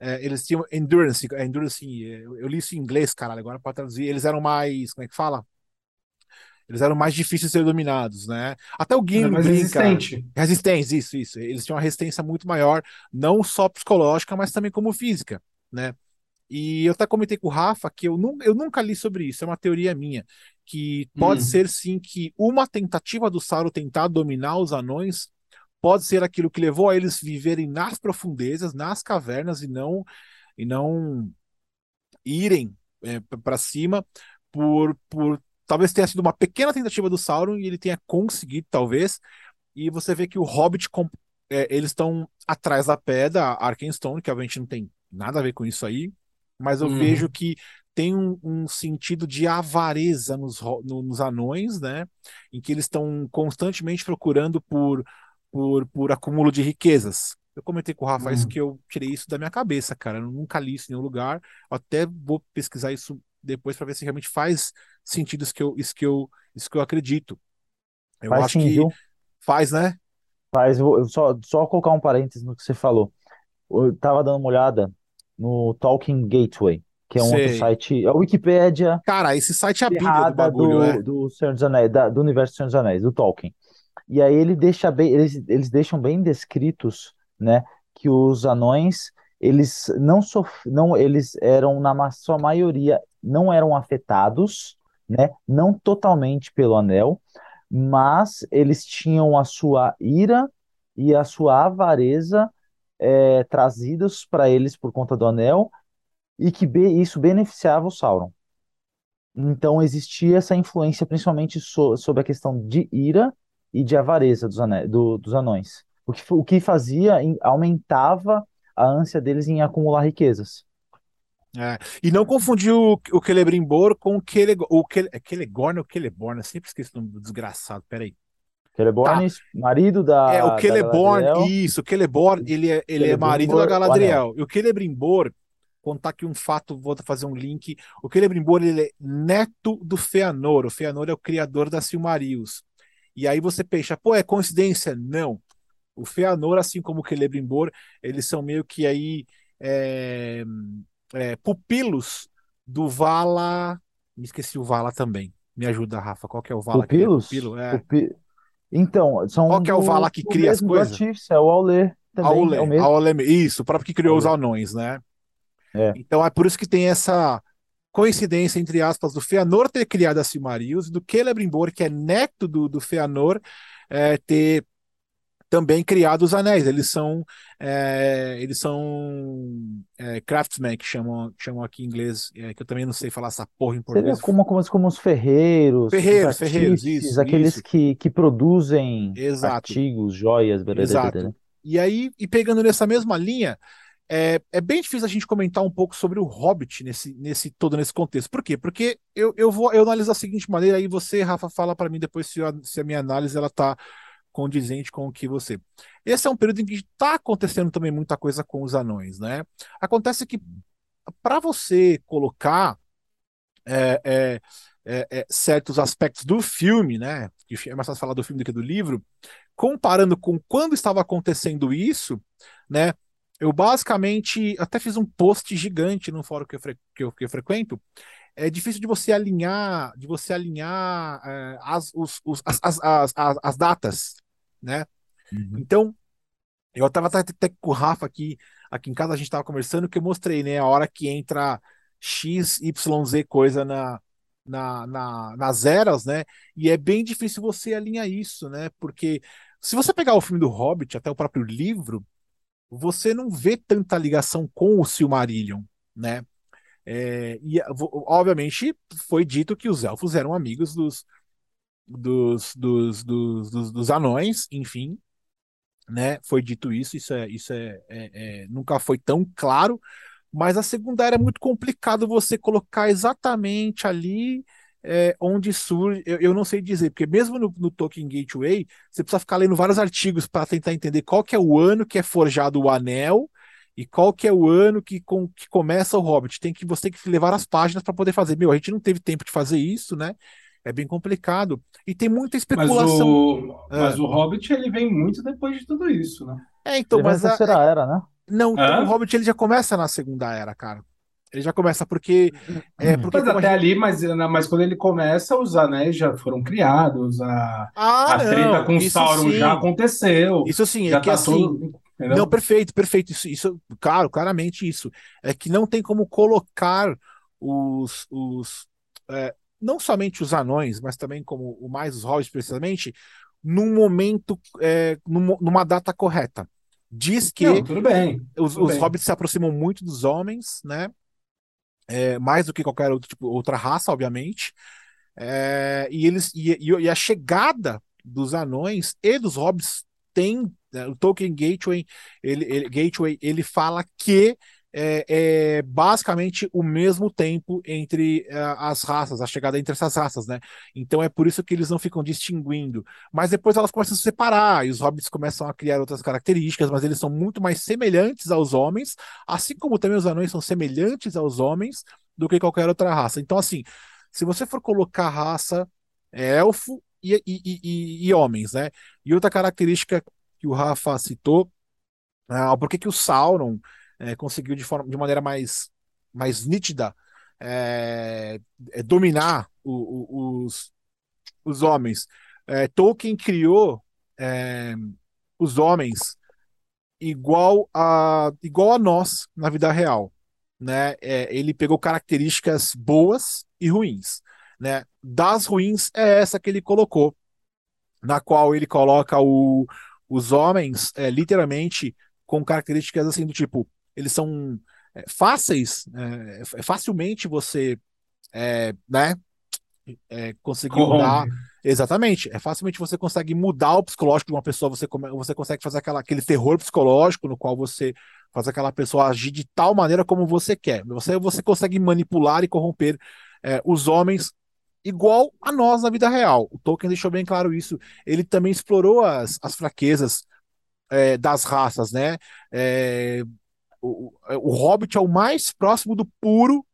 é, eles tinham endurance, é, endurance, eu, eu li isso em inglês, caralho, agora para traduzir, eles eram mais, como é que fala? Eles eram mais difíceis de ser dominados, né? Até o Gimli mais brinca. resistente. Resistência, isso, isso. Eles tinham uma resistência muito maior, não só psicológica, mas também como física, né? E eu até comentei com o Rafa que eu, nu eu nunca li sobre isso, é uma teoria minha, que pode Hum. ser sim que uma tentativa do Sauron tentar dominar os anões pode ser aquilo que levou a eles viverem nas profundezas, nas cavernas e não e não irem para cima por, por talvez tenha sido uma pequena tentativa do Sauron e ele tenha conseguido talvez e você vê que o Hobbit é, eles estão atrás da pedra Arkenstone que obviamente não tem nada a ver com isso aí mas eu Uhum. vejo que tem um, um sentido de avareza nos, no- nos anões, né? Em que eles estão constantemente procurando por, por, por acúmulo de riquezas. Eu comentei com o Rafa isso Uhum. que eu tirei isso da minha cabeça, cara. Eu nunca li isso em nenhum lugar. Eu até vou pesquisar isso depois para ver se realmente faz sentido isso que eu, isso que eu, isso que eu acredito. Eu Faz acho sim, que viu? faz, né? Faz, só, só colocar um parênteses no que você falou. Eu tava dando uma olhada no Talking Gateway, que é um outro Sei. site, é a Wikipédia Cara, esse site é a bíblia do bagulho, do, é. do Senhor dos Anéis, da- do universo do Senhor dos Anéis, do Tolkien. E aí ele deixa bem, eles, eles deixam bem descritos, né, que os anões, eles não sof, não, eles eram na sua maioria não eram afetados, né, não totalmente pelo anel, mas eles tinham a sua ira e a sua avareza é, trazidos para eles por conta do anel e que isso beneficiava o Sauron. Então existia essa influência principalmente so- sobre a questão de ira e de avareza dos, do- dos anões. O que, o que fazia, aumentava a ânsia deles em acumular riquezas. É. E não confundir o, o Celebrimbor com o Kelegorn. O Kele, é Kelegorn ou Celeborn? Eu sempre esqueço o nome do desgraçado. Peraí. Celeborn, marido da, É, o Celeborn, isso, o Celeborn, ele é, ele é marido da Galadriel. E o Celebrimbor, contar aqui um fato, vou fazer um link. O Celebrimbor, ele é neto do Feanor. O Feanor é o criador da Silmarils. E aí você pensa, pô, é coincidência? Não. O Feanor, assim como o Celebrimbor, eles são meio que aí é, é, pupilos do Vala. Me esqueci o Vala também. Me ajuda, Rafa. Qual que é o Vala? é Pupilos? pupilo? É. Pupi- Então, são Qual que é o do- Vala que cria as mesmo, coisas? É o Aulê também, Aule, é o. Aule, isso, o próprio que criou os Aule. anões, né? É. Então é por isso que tem essa coincidência, entre aspas, do Feanor ter criado a Silmarils, do Celebrimbor, que é neto do, do Feanor, é, ter também criado os anéis. Eles são é, eles são é, craftsmen, que chamam, chamam aqui em inglês, é, que eu também não sei falar essa porra em Seria português. como, como, como os ferreiros, os Ferreiros, ferreiros, artífices, isso, aqueles isso. que, que produzem Exato. artigos, joias, blá, blá, blá, blá, blá. Exato. E aí, e pegando nessa mesma linha, é, é bem difícil a gente comentar um pouco sobre o Hobbit nesse, nesse todo nesse contexto. Por quê? Porque eu, eu vou eu analiso da seguinte maneira, aí você, Rafa, fala para mim depois se, a- se a minha análise ela tá condizente com o que você. Esse é um período em que está acontecendo também muita coisa com os anões, né? Acontece que para você colocar é, é, é, é, certos aspectos do filme, né? É mais fácil falar do filme do que do livro, comparando com quando estava acontecendo isso, né? Eu basicamente até fiz um post gigante no fórum que eu, fre- que eu, que eu frequento. É difícil de você alinhar, de você alinhar é, as, os, os- as, as, as, as datas, né? Uhum. Então, eu estava até, com o Rafa aqui, aqui em casa, a gente estava conversando, que eu mostrei, né? A hora que entra X, Y, Z coisa na, na, na- nas eras, né? E é bem difícil você alinhar isso, né? Porque se você pegar o filme do Hobbit, até o próprio livro, você não vê tanta ligação com o Silmarillion, né? É, e obviamente foi dito que os elfos eram amigos dos, dos, dos, dos, dos, dos anões, enfim, né? Foi dito isso, isso é, isso é, é- é- nunca foi tão claro, mas a segunda era muito complicado você colocar exatamente ali é, onde surge. Eu, eu não sei dizer, porque mesmo no, no Tolkien Gateway, você precisa ficar lendo vários artigos para tentar entender qual que é o ano que é forjado o anel e qual que é o ano que, com, que começa o Hobbit. Tem que você tem que levar as páginas para poder fazer. Meu, a gente não teve tempo de fazer isso, né? É bem complicado. E tem muita especulação. Mas o, mas o Hobbit ele vem muito depois de tudo isso, né? É, então, Ele mas na a- terceira era, né? não, então, o Hobbit ele já começa na segunda era, cara. Ele já começa porque é porque Mas até gente- ali, mas, mas quando ele começa, os anéis já foram criados, a, Ah, a treta não, com isso Sauron sim. já aconteceu. Isso sim, já é que tá assim. Entendeu? Não, perfeito, perfeito. Isso, isso, claro, claramente isso. É que não tem como colocar os, os é, não somente os anões, mas também como o mais os hobbits precisamente, num momento, é, num- numa data correta. Diz que Não, tudo bem. os, tudo os bem. hobbits se aproximam muito dos homens, né? É, mais do que qualquer outro tipo, outra raça, obviamente. É, e eles e, e- e a chegada dos anões e dos hobbits tem né, o Tolkien Gateway ele, ele- Gateway ele fala que é, é basicamente o mesmo tempo entre eh, as raças, a chegada entre essas raças, né? Então é por isso que eles não ficam distinguindo. Mas depois elas começam a se separar e os hobbits começam a criar outras características, mas eles são muito mais semelhantes aos homens, assim como também os anões são semelhantes aos homens do que qualquer outra raça. Então, assim, se você for colocar raça, é elfo e, e, e, e- e homens, né? E outra característica que o Rafa citou, ah, por que que o Sauron eh, conseguiu de, forma, de maneira mais, mais nítida eh, eh, dominar o- o- os, os homens? Eh, Tolkien criou eh, os homens igual a, igual a nós na vida real, né? É, ele pegou características boas e ruins, né? Das ruins é essa que ele colocou, na qual ele coloca o, os homens é, literalmente com características assim do tipo, eles são é, fáceis, é, é facilmente você é, né, é, conseguir mudar. Exatamente. É facilmente você consegue mudar o psicológico de uma pessoa, você, come- você consegue fazer aquela, aquele terror psicológico no qual você faz aquela pessoa agir de tal maneira como você quer. Você, você consegue manipular e corromper é, os homens igual a nós na vida real. O Tolkien deixou bem claro isso. Ele também explorou as, as fraquezas é, das raças, né? É, o, o Hobbit é o mais próximo do puro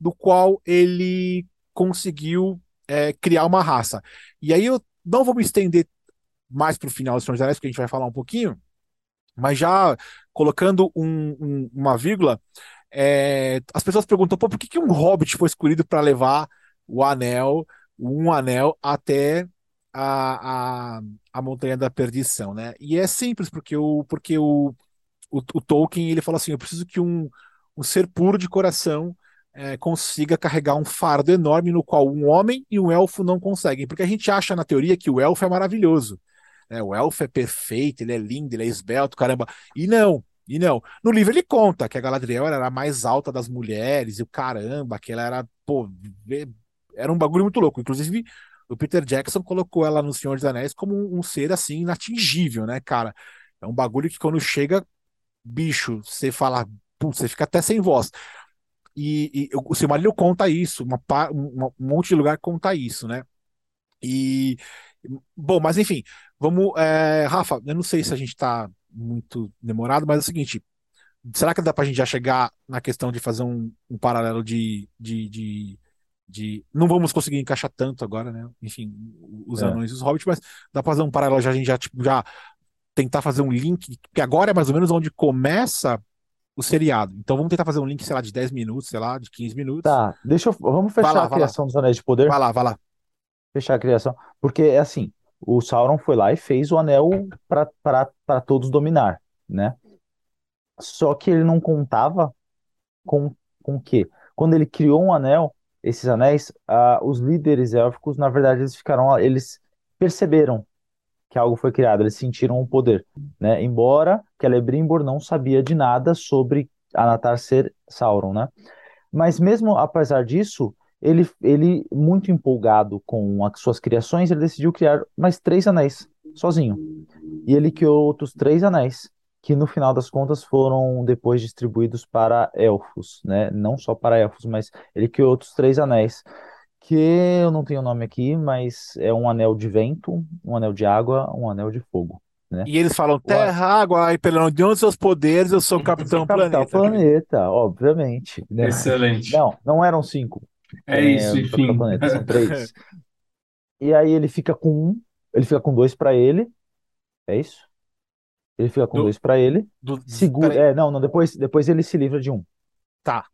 do qual ele conseguiu é, criar uma raça. E aí eu não vou me estender mais para o final do Senhor dos Anéis, porque a gente vai falar um pouquinho, mas já colocando um- um- uma vírgula, é, as pessoas perguntam, por que, que um hobbit foi escolhido para levar o anel, um anel, até a, a, a Montanha da Perdição, né? E é simples, porque o, porque o, o, o Tolkien ele fala assim: eu preciso que um, um ser puro de coração é, consiga carregar um fardo enorme no qual um homem e um elfo não conseguem. Porque a gente acha na teoria que o elfo é maravilhoso. né? O elfo é perfeito, ele é lindo, ele é esbelto, caramba. E não, e não. No livro ele conta que a Galadriel era a mais alta das mulheres, e o caramba, que ela era, pô, era um bagulho muito louco. Inclusive, o Peter Jackson colocou ela no Senhor dos Anéis como um, um ser assim inatingível, né, cara? É um bagulho que quando chega, bicho, você fala, putz, você fica até sem voz. E, e o Silmarillion conta isso, uma, uma- um monte de lugar conta isso, né? E bom, mas enfim, vamos, é, Rafa, eu não sei se a gente tá muito demorado, mas é o seguinte, será que dá pra gente já chegar na questão de fazer um, um paralelo de, de, de, de- Não vamos conseguir encaixar tanto agora, né? Enfim, os É. anões e os hobbits, mas dá pra fazer um paralelo já, a gente já, tipo, já tentar fazer um link, que agora é mais ou menos onde começa o seriado. Então vamos tentar fazer um link, sei lá, de 10 minutos, sei lá, de 15 minutos. Tá, deixa eu. Vamos fechar lá, a vai lá. criação dos Anéis de Poder. Vai lá, vai lá. Fechar a criação. Porque é assim: o Sauron foi lá e fez o anel para todos dominar, né? Só que ele não contava com com o quê? Quando ele criou um anel, esses anéis, ah, os líderes élficos, na verdade, eles ficaram, eles perceberam que algo foi criado, eles sentiram o poder, né? Embora Celebrimbor não sabia de nada sobre Anatar ser Sauron, né? Mas mesmo apesar disso, ele, ele muito empolgado com as suas criações, ele decidiu criar mais três anéis, sozinho. E ele criou outros três anéis, que no final das contas foram depois distribuídos para elfos, né? Não só para elfos, mas ele criou outros três anéis, que eu não tenho o nome aqui, mas é um anel de vento, um anel de água, um anel de fogo, E eles falam terra, água, e pelo de onde seus poderes, eu sou o Capitão Capitão Planeta. Planeta, obviamente. né? Excelente. Não, não eram cinco. É isso, Capitão enfim. Planeta, são três. E aí ele fica com um, ele fica com dois pra ele. É isso? Ele fica com Do- dois pra ele. Do- Segura, é, não, não, depois, depois ele se livra de um. Tá.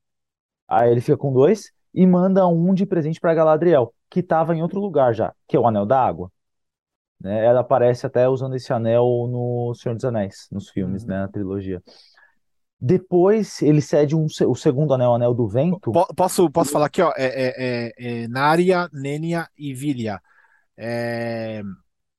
Aí ele fica com dois e manda um de presente pra Galadriel, que estava em outro lugar já, que é o Anel da Água. Né? Ela aparece até usando esse anel no Senhor dos Anéis, nos filmes, Uhum. né, na trilogia. Depois ele cede um, o segundo anel, o Anel do Vento. Po- Posso, posso falar aqui, ó? É, é, é, é Narya, Nenya e Vilya. É,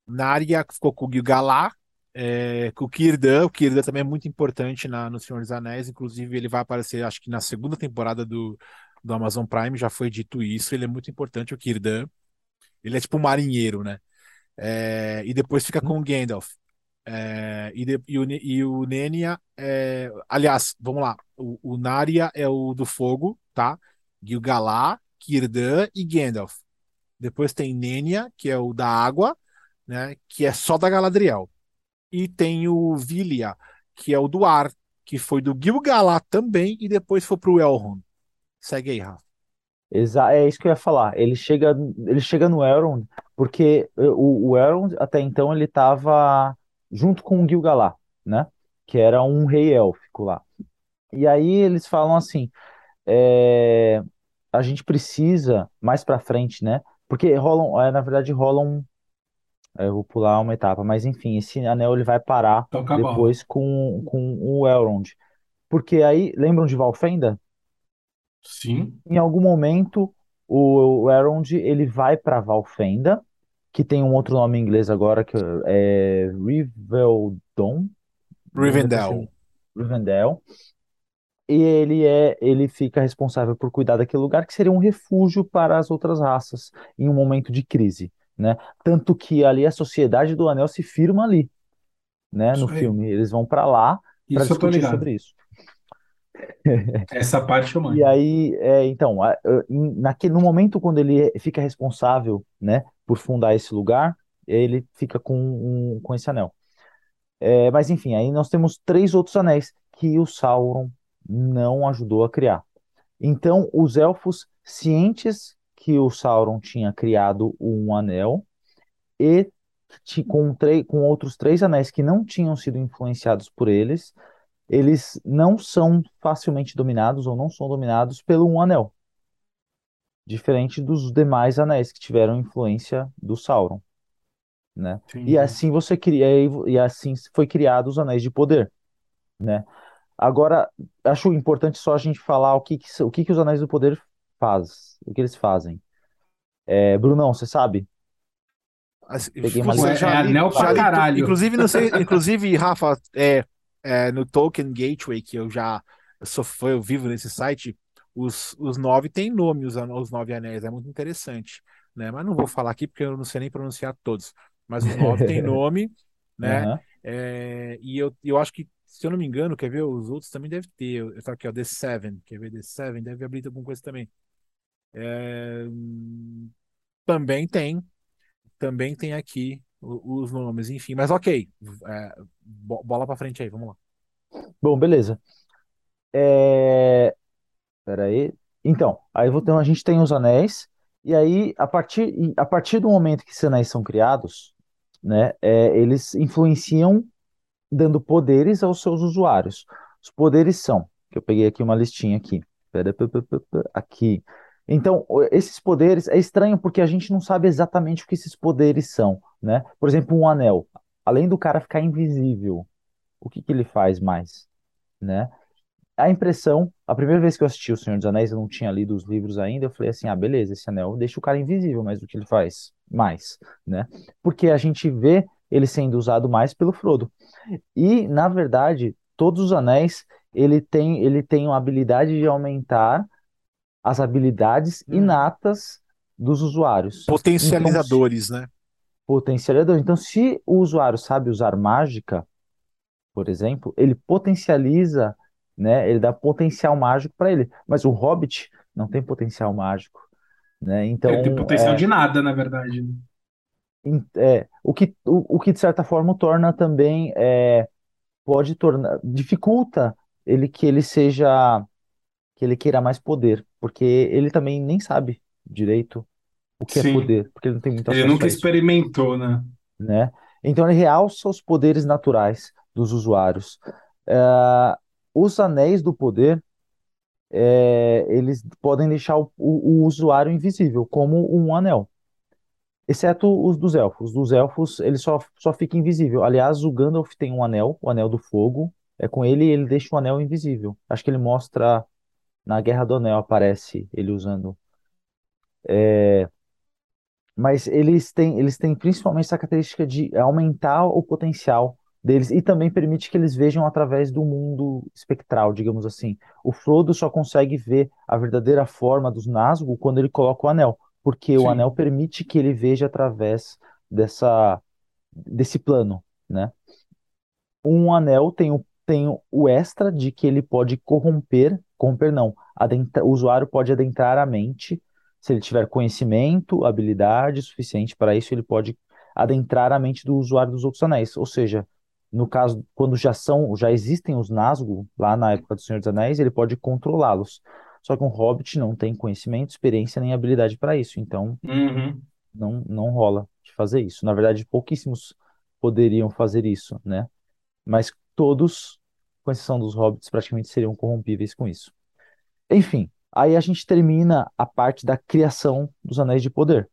Narya ficou com o Gil-galad, é, com o Círdan. O Círdan também é muito importante na, no Senhor dos Anéis. Inclusive, ele vai aparecer, acho que na segunda temporada do, do Amazon Prime, já foi dito isso. Ele é muito importante, o Círdan. Ele é tipo um marinheiro, né? É, e depois fica com o Gandalf. É, e, de- e o, e o Nenya, é, aliás, vamos lá. O, o Narya é o do fogo, tá? Gil-galad, Círdan e Gandalf. Depois tem Nenya, que é o da água, né? Que é só da Galadriel. E tem o Vilya, que é o do ar, que foi do Gil-galad também e depois foi pro Elrond. Segue aí, Rafa. Exa é isso que eu ia falar. Ele chega, ele chega no Elrond, porque eh, o, o Elrond, até então, ele estava junto com o Gil-galad, né? Que era um rei élfico lá. E aí eles falam assim, é, a gente precisa, mais pra frente, né? Porque rolam, é, na verdade, rolam, é, eu vou pular uma etapa, mas enfim, esse anel ele vai parar bola. depois com, com o Elrond. Porque aí, lembram de Valfenda? Sim. em algum momento o, Elrond ele vai para Valfenda, que tem um outro nome em inglês agora que é Riveldon, Rivendell. Rivendell. E ele é, ele fica responsável por cuidar daquele lugar que seria um refúgio para as outras raças em um momento de crise, né? Tanto que ali a Sociedade do Anel se firma ali, né? No Isso aí. filme, eles vão para lá para discutir sobre isso. Essa parte eu manjo. E aí, é, então, naquele, no momento quando ele fica responsável, né, por fundar esse lugar, ele fica com, um- com esse anel. É, mas enfim, aí nós temos três outros anéis que o Sauron não ajudou a criar. Então, os elfos, cientes que o Sauron tinha criado um anel e com, com outros três anéis que não tinham sido influenciados por eles, eles não são facilmente dominados ou não são dominados pelo um anel, diferente dos demais anéis que tiveram influência do Sauron, né? Entendi. E assim você cria e assim foi criado os anéis de poder, né? Agora, acho importante só a gente falar o que que, o que que os anéis do poder faz, o que eles fazem. É, Brunão, você sabe? Peguei uma você já É li- anel já li caralho. Inclusive, não sei, inclusive, Rafa, é, é, no Tolkien Gateway, que eu já eu sou fã, eu vivo nesse site, os, os nove têm nome, os, os nove anéis, é muito interessante, né? Mas não vou falar aqui porque eu não sei nem pronunciar todos. Mas os nove têm nome, né? Aham. É, e eu, eu acho que, se eu não me engano, quer ver, os outros também devem ter. Eu, eu tô aqui, ó, The Seven, quer ver, The Seven, deve abrir alguma coisa também. É, hum, também tem, também tem aqui os nomes, enfim, mas ok, é, bo- bola pra frente aí, vamos lá. Bom, beleza. É... Então, aí vou ter- a gente tem os anéis, e aí, a partir, a partir do momento que esses anéis são criados, né, é, eles influenciam dando poderes aos seus usuários. Os poderes são, que eu peguei aqui uma listinha aqui. Pera, Aqui. Então, esses poderes é estranho porque a gente não sabe exatamente o que esses poderes são, né? Por exemplo, um anel. Além do cara ficar invisível, o que que ele faz mais, né? A impressão, a primeira vez que eu assisti O Senhor dos Anéis, eu não tinha lido os livros ainda, eu falei assim, ah, beleza, esse anel deixa o cara invisível, mas o que ele faz? Mais, né? Porque a gente vê ele sendo usado mais pelo Frodo. E, na verdade, todos os anéis, ele tem, ele tem uma habilidade de aumentar as habilidades Hum. inatas dos usuários. Potencializadores, né? Potencializador. Então, se o usuário sabe usar mágica, por exemplo, ele potencializa, né? Ele dá potencial mágico para ele. Mas o Hobbit não tem potencial mágico, né? Então, Ele tem potencial é, de nada, na verdade. né? é, o que, o, o que de certa forma o torna também é, pode tornar dificulta ele que ele seja que ele queira mais poder, porque ele também nem sabe direito o que é Sim. poder, porque ele não tem muito Ele acesso nunca a isso, experimentou, né? né? Então ele realça os poderes naturais dos usuários. É, os anéis do poder, é, eles podem deixar o, o- o usuário invisível, como um anel. Exceto os dos elfos. Os dos elfos, ele só, só fica invisível. Aliás, o Gandalf tem um anel, o Anel do Fogo. É com ele ele deixa o anel invisível. Acho que ele mostra na Guerra do Anel, aparece ele usando. Mas eles têm, eles têm principalmente essa característica de aumentar o potencial deles e também permite que eles vejam através do mundo espectral, digamos assim. O Frodo só consegue ver a verdadeira forma dos Nazgûl quando ele coloca o anel, porque o anel Sim. permite que ele veja através dessa desse plano, né? Um anel tem o, tem o extra de que ele pode corromper, corromper não, adentra- o usuário pode adentrar a mente, se ele tiver conhecimento, habilidade suficiente para isso, ele pode adentrar a mente do usuário dos outros anéis. Ou seja, no caso, quando já são, já existem os Nazgûl, lá na época do Senhor dos Anéis, ele pode controlá-los. Só que um hobbit não tem conhecimento, experiência nem habilidade para isso, então Uhum. não, não rola de fazer isso. Na verdade, pouquíssimos poderiam fazer isso, né? mas todos, com exceção dos hobbits, praticamente seriam corrompíveis com isso. Enfim, aí a gente termina a parte da criação dos Anéis de Poder,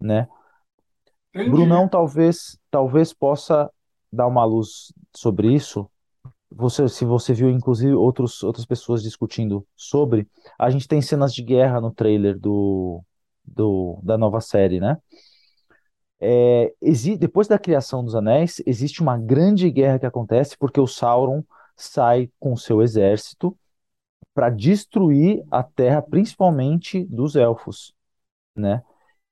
né? Brunão Entendi. talvez talvez possa dar uma luz sobre isso. Você, se você viu, inclusive, outros, outras pessoas discutindo sobre, a gente tem cenas de guerra no trailer do, do, da nova série, né? É, depois da criação dos anéis, existe uma grande guerra que acontece porque o Sauron sai com seu exército para destruir a terra, principalmente dos elfos, né?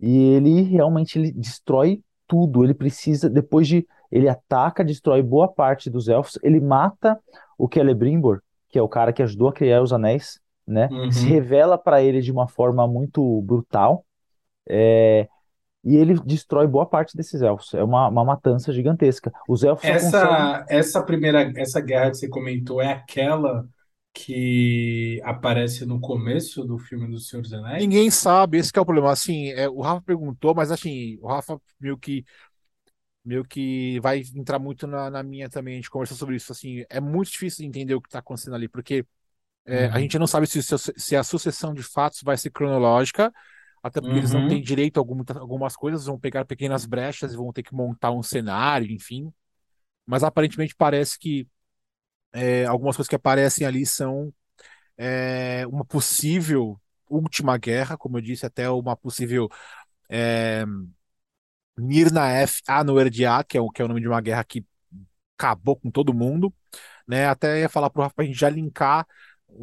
E ele realmente ele destrói tudo. Ele precisa, depois de ele ataca, destrói boa parte dos elfos, ele mata o Celebrimbor, que é o cara que ajudou a criar os anéis, né? Se Uhum. revela para ele de uma forma muito brutal. é, e ele destrói boa parte desses elfos. É uma, uma matança gigantesca. Os elfos só conseguem. Essa, essa primeira, essa guerra que você comentou é aquela que aparece no começo do filme do Senhor dos Ninguém Anéis? sabe, esse que é o problema. Assim, é, o Rafa perguntou, mas assim, o Rafa meio que meio que vai entrar muito na, na minha também, a gente conversou sobre isso. Assim, é muito difícil entender o que está acontecendo ali, porque é, a Uhum. gente não sabe se, se a sucessão de fatos vai ser cronológica, até porque eles não têm Uhum. direito a alguma, algumas coisas, vão pegar pequenas brechas e vão ter que montar um cenário, enfim. Mas aparentemente parece que é, algumas coisas que aparecem ali são é, uma possível última guerra, como eu disse, até uma possível é, Nirnaeth Anuerdiat, que é, o, que é o nome de uma guerra que acabou com todo mundo, né? Até ia falar pro Rafa pra gente já linkar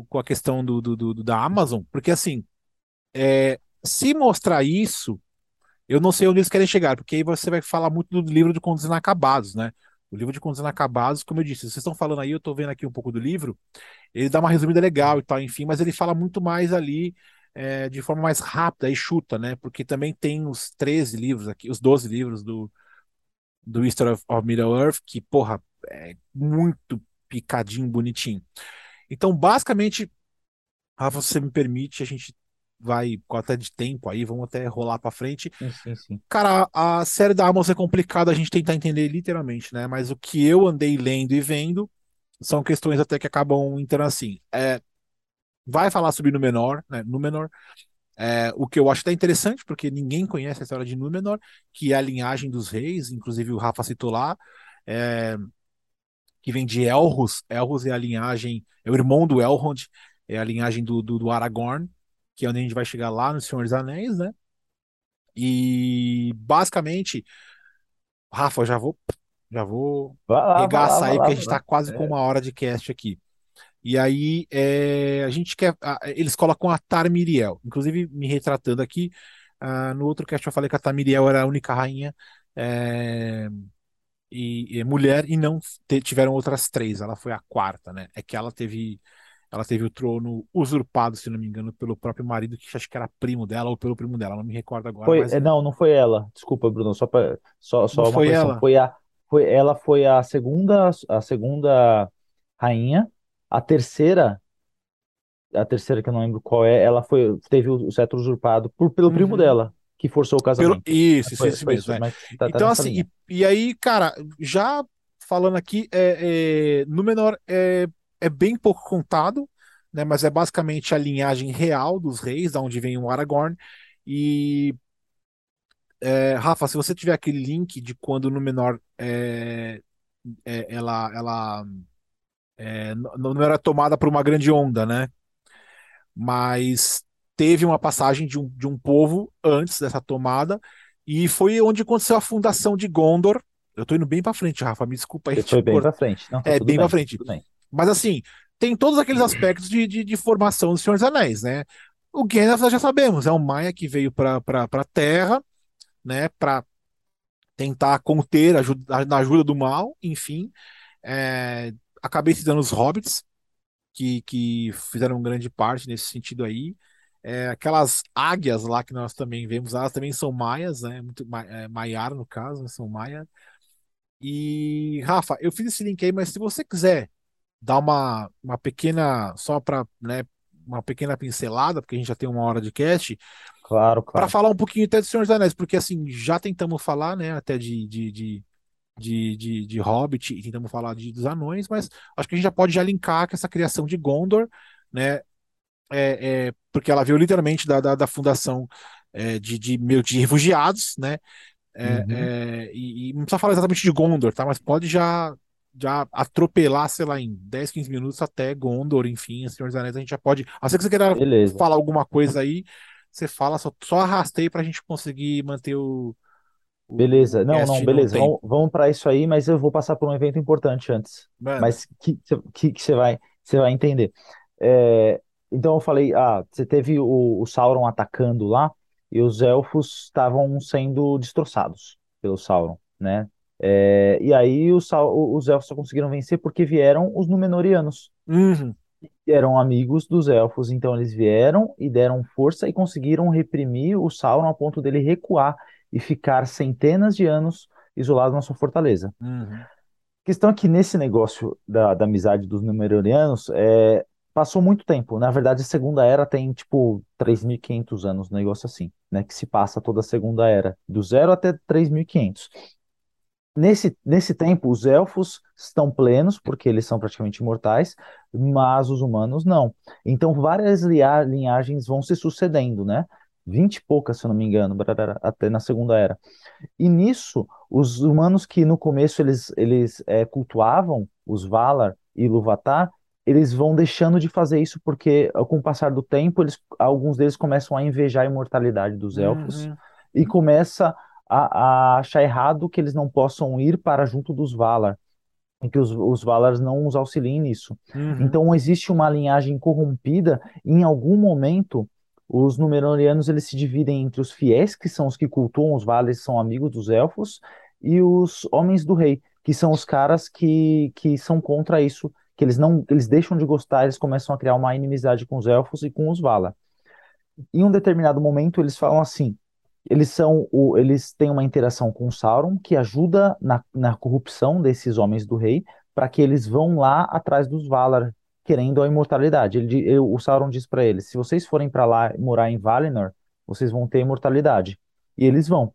com a questão do, do, do- da Amazon, porque assim, é, se mostrar isso, eu não sei onde eles querem chegar, porque aí você vai falar muito do livro de Contos Inacabados, né? O livro de Contos Inacabados, como eu disse, vocês estão falando aí, eu tô vendo aqui um pouco do livro, ele dá uma resumida legal e tal, enfim, mas ele fala muito mais ali é, de forma mais rápida e chuta, né? Porque também tem os 13 livros aqui, os 12 livros do, do History of, of Middle-earth, que, porra, é muito picadinho, bonitinho. Então, basicamente, se você me permite, a gente vai até de tempo aí, vamos até rolar pra frente. Sim, sim. Cara, a série da Amazon é complicada a gente tentar entender literalmente, né? Mas o que eu andei lendo e vendo são questões até que acabam entrando assim. É, vai falar sobre Númenor, né? Númenor, é, o que eu acho até interessante, porque ninguém conhece a história de Númenor, que é a linhagem dos reis, inclusive o Rafa citou lá, é, que vem de Elros. Elros é a linhagem, é o irmão do Elrond, é a linhagem do, do, do Aragorn, que é onde a gente vai chegar lá no Senhor dos Anéis, né? E basicamente, Rafa, eu já vou, já vou lá, aí, lá, porque a gente lá. tá quase com É, uma hora de cast aqui. E aí, é, a gente quer. Eles colocam a Tarmiriel. Inclusive, me retratando aqui, ah, no outro cast eu falei que a Tarmiriel era a única rainha é, e, e mulher e não te- tiveram outras três. Ela foi a quarta, né? É que ela teve. Ela teve o trono usurpado, se não me engano, pelo próprio marido, que acho que era primo dela ou pelo primo dela, não me recordo agora. Foi, Mas é, não, não foi ela. Desculpa, Bruno, só pra, só, só não uma foi correção. ela. Foi a, foi, ela foi a segunda, a segunda rainha. A terceira, a terceira que eu não lembro qual é, ela foi, teve o cetro usurpado por, pelo primo Uhum. dela, que forçou o Pelo... casamento. Isso, isso, Foi, isso foi mesmo. isso, é. mas tá, tá Então, assim, e, e aí, cara, já falando aqui, é, é, Númenor é, é bem pouco contado, né? Mas é basicamente a linhagem real dos reis, da onde vem o Aragorn. E, é, Rafa, se você tiver aquele link de quando Númenor é, é, ela, ela é, não era tomada por uma grande onda, né? Mas teve uma passagem de um, de um povo antes dessa tomada, e foi onde aconteceu a fundação de Gondor. Eu tô indo bem pra frente, Rafa, me desculpa aí foi bem pra frente. Não, tá É, bem bem, tá frente. Mas assim, tem todos aqueles aspectos de, de, de formação do Senhor dos Anéis, né? O Gandalf nós já sabemos, é um Maia que veio pra, pra Terra, né? Pra tentar conter, na ajuda do mal, enfim. É, acabei citando os hobbits, que, que fizeram grande parte nesse sentido aí. É, aquelas águias lá que nós também vemos, elas também são maias, né? Muito, é, Maiar, no caso, né? São maia. E, Rafa, eu fiz esse link aí, mas se você quiser dar uma, uma pequena, só para, né, uma pequena pincelada, porque a gente já tem uma hora de cast, Claro, para claro. falar um pouquinho até do Senhor dos Anéis, porque assim, já tentamos falar, né, até de, de, de, de, de, de Hobbit e tentamos falar de, dos anões, mas acho que a gente já pode já linkar com essa criação de Gondor, né, é, é, porque ela veio literalmente da, da, da fundação é, de, de, meio de refugiados, né, é, Uhum. é, e, e não precisa falar exatamente de Gondor, tá, mas pode já já atropelar, sei lá, em 10, 15 minutos até Gondor, enfim, Senhor dos Anéis, a gente já pode, a ser que você queira Beleza. falar alguma coisa aí, você fala, só, só arrastei pra gente conseguir manter o, Beleza. Não, não, beleza. Vamos, vamos para isso aí, mas eu vou passar por um evento importante antes. Mano, Mas que que, que você vai, você vai entender. É, então eu falei, ah, você teve o, o Sauron atacando lá e os elfos estavam sendo destroçados pelo Sauron, né? É, e aí os, os elfos só conseguiram vencer porque vieram os Númenóreanos. uhum, que eram amigos dos elfos, então eles vieram e deram força e conseguiram reprimir o Sauron a ponto dele recuar e ficar centenas de anos isolado na sua fortaleza. uhum, A questão é que nesse negócio da, da amizade dos Númenóreanos, é, passou muito tempo. Na verdade, a Segunda Era tem tipo 3.500 anos, um negócio assim, né? Que se passa toda a Segunda Era, do zero até 3.500. Nesse, nesse tempo, os elfos estão plenos, porque eles são praticamente imortais, mas os humanos não. Então, várias linhagens vão se sucedendo, né? Vinte e poucas, se eu não me engano, até na Segunda Era. E nisso, os humanos que no começo eles, eles eh, cultuavam os Valar e Ilúvatar, eles vão deixando de fazer isso porque, com o passar do tempo, eles, alguns deles começam a invejar a imortalidade dos elfos uhum, e começa a, a achar errado que eles não possam ir para junto dos Valar e que os, os Valars não os auxiliem nisso. uhum, Então existe uma linhagem corrompida. Em algum momento, os Númenóreanos eles se dividem entre os fiéis, que são os que cultuam os Valars, são amigos dos elfos, e os homens do rei, que são os caras que, que são contra isso, que eles não eles deixam de gostar, eles começam a criar uma inimizade com os elfos e com os Valar. Em um determinado momento, eles falam assim. Eles são o, eles têm uma interação com Sauron que ajuda na, na corrupção desses homens do rei para que eles vão lá atrás dos Valar querendo a imortalidade. Ele, ele- o Sauron diz para eles: se vocês forem para lá morar em Valinor, vocês vão ter imortalidade. E eles vão.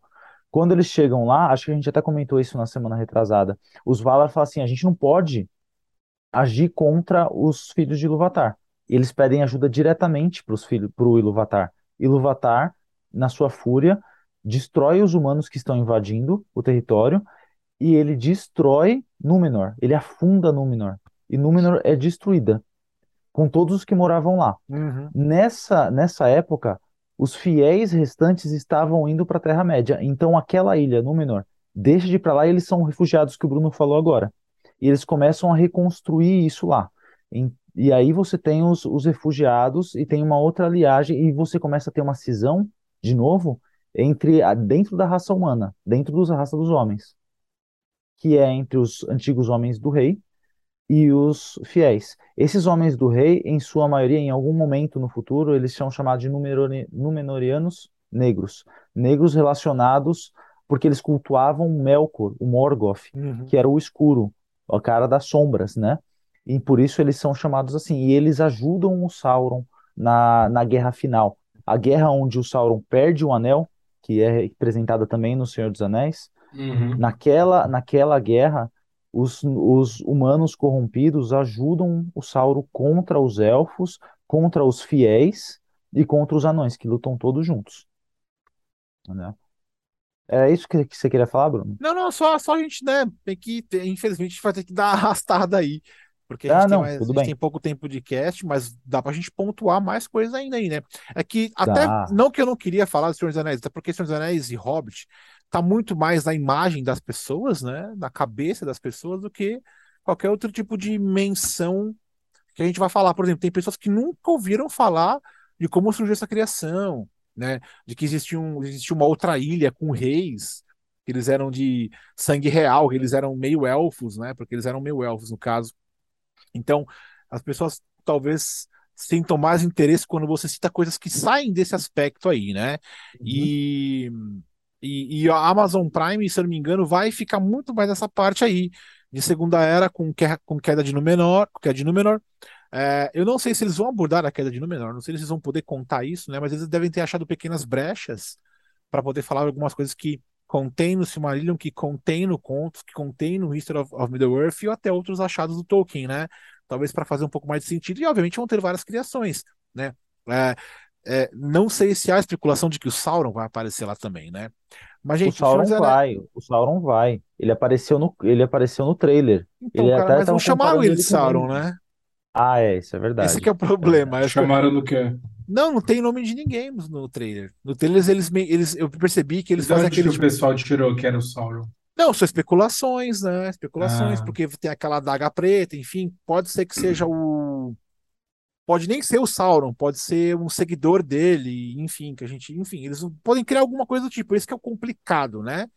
Quando eles chegam lá, acho que a gente até comentou isso na semana retrasada. Os Valar falam assim: a gente não pode agir contra os filhos de Ilúvatar. E eles pedem ajuda diretamente para os filhos, para o Ilúvatar. Ilúvatar, na sua fúria, destrói os humanos que estão invadindo o território e ele destrói Númenor. Ele afunda Númenor. E Númenor é destruída com todos os que moravam lá. uhum, Nessa, nessa época, os fiéis restantes estavam indo para a Terra-média. Então, aquela ilha, Númenor, deixa de ir para lá e eles são refugiados que o Bruno falou agora. E eles começam a reconstruir isso lá. Em- e aí você tem os, os refugiados e tem uma outra aliagem e você começa a ter uma cisão, de novo, entre a, dentro da raça humana, dentro da raça dos homens, que é entre os antigos homens do rei e os fiéis. Esses homens do rei, em sua maioria, em algum momento no futuro, eles são chamados de Númenóreanos negros. Negros relacionados porque eles cultuavam Melkor, o Morgoth, Uhum. que era o escuro, o cara das sombras, né? E por isso eles são chamados assim. E eles ajudam o Sauron na, na guerra final. A guerra onde o Sauron perde o anel, que é representada também no Senhor dos Anéis. Uhum. Naquela, naquela guerra, os, os humanos corrompidos ajudam o Sauron contra os elfos, contra os fiéis e contra os anões, que lutam todos juntos. Né? É isso que, que você queria falar, Bruno? Não, não, só, só a gente, né, tem que, ter- infelizmente, a gente vai ter que dar uma arrastada aí, porque a Ah, gente tem não, mais, a gente tem pouco tempo de cast, mas dá pra gente pontuar mais coisas ainda aí, né? É que até, Dá. não que eu não queria falar do Senhor dos Anéis, até porque Senhor dos Anéis e Hobbit tá muito mais na imagem das pessoas, né, na cabeça das pessoas, do que qualquer outro tipo de menção que a gente vai falar. Por exemplo, tem pessoas que nunca ouviram falar de como surgiu essa criação, né? De que existia, um, existia uma outra ilha com reis, que eles eram de sangue real, que eles eram meio elfos, né? Porque eles eram meio elfos, no caso. Então, as pessoas talvez sintam mais interesse quando você cita coisas que saem desse aspecto aí, né? Uhum. E, e, e a Amazon Prime, se eu não me engano, vai ficar muito mais nessa parte aí, de Segunda Era com, que- com queda de Númenor, com queda de Númenor. É, eu não sei se eles vão abordar a queda de Númenor, não sei se eles vão poder contar isso, né? Mas eles devem ter achado pequenas brechas para poder falar algumas coisas que contém no Silmarillion, que contém no Contos, que contém no History of, of Middle-earth e até outros achados do Tolkien, né? Talvez para fazer um pouco mais de sentido, e obviamente vão ter várias criações, né? É, é, não sei se há especulação de que o Sauron vai aparecer lá também, né? Mas, gente, o Sauron Anéis. vai, o Sauron vai. Ele apareceu no, ele apareceu no trailer. Então, Ele cara, mas não tava chamaram ele de Sauron, né? Ah, é, isso é verdade. Esse que é o problema. Que- Chamaram do quê? Não, não tem nome de ninguém no, trailer. No trailer eles, me- eles eu percebi que eles De fazem que aquele o tipo pessoal tirou que era o Sauron? Não, são especulações, né? Especulações, Ah. porque tem aquela adaga preta, enfim, pode ser que seja o. Pode nem ser o Sauron, pode ser um seguidor dele, enfim, que a gente. Enfim, eles podem criar alguma coisa do tipo, esse que é o complicado, né?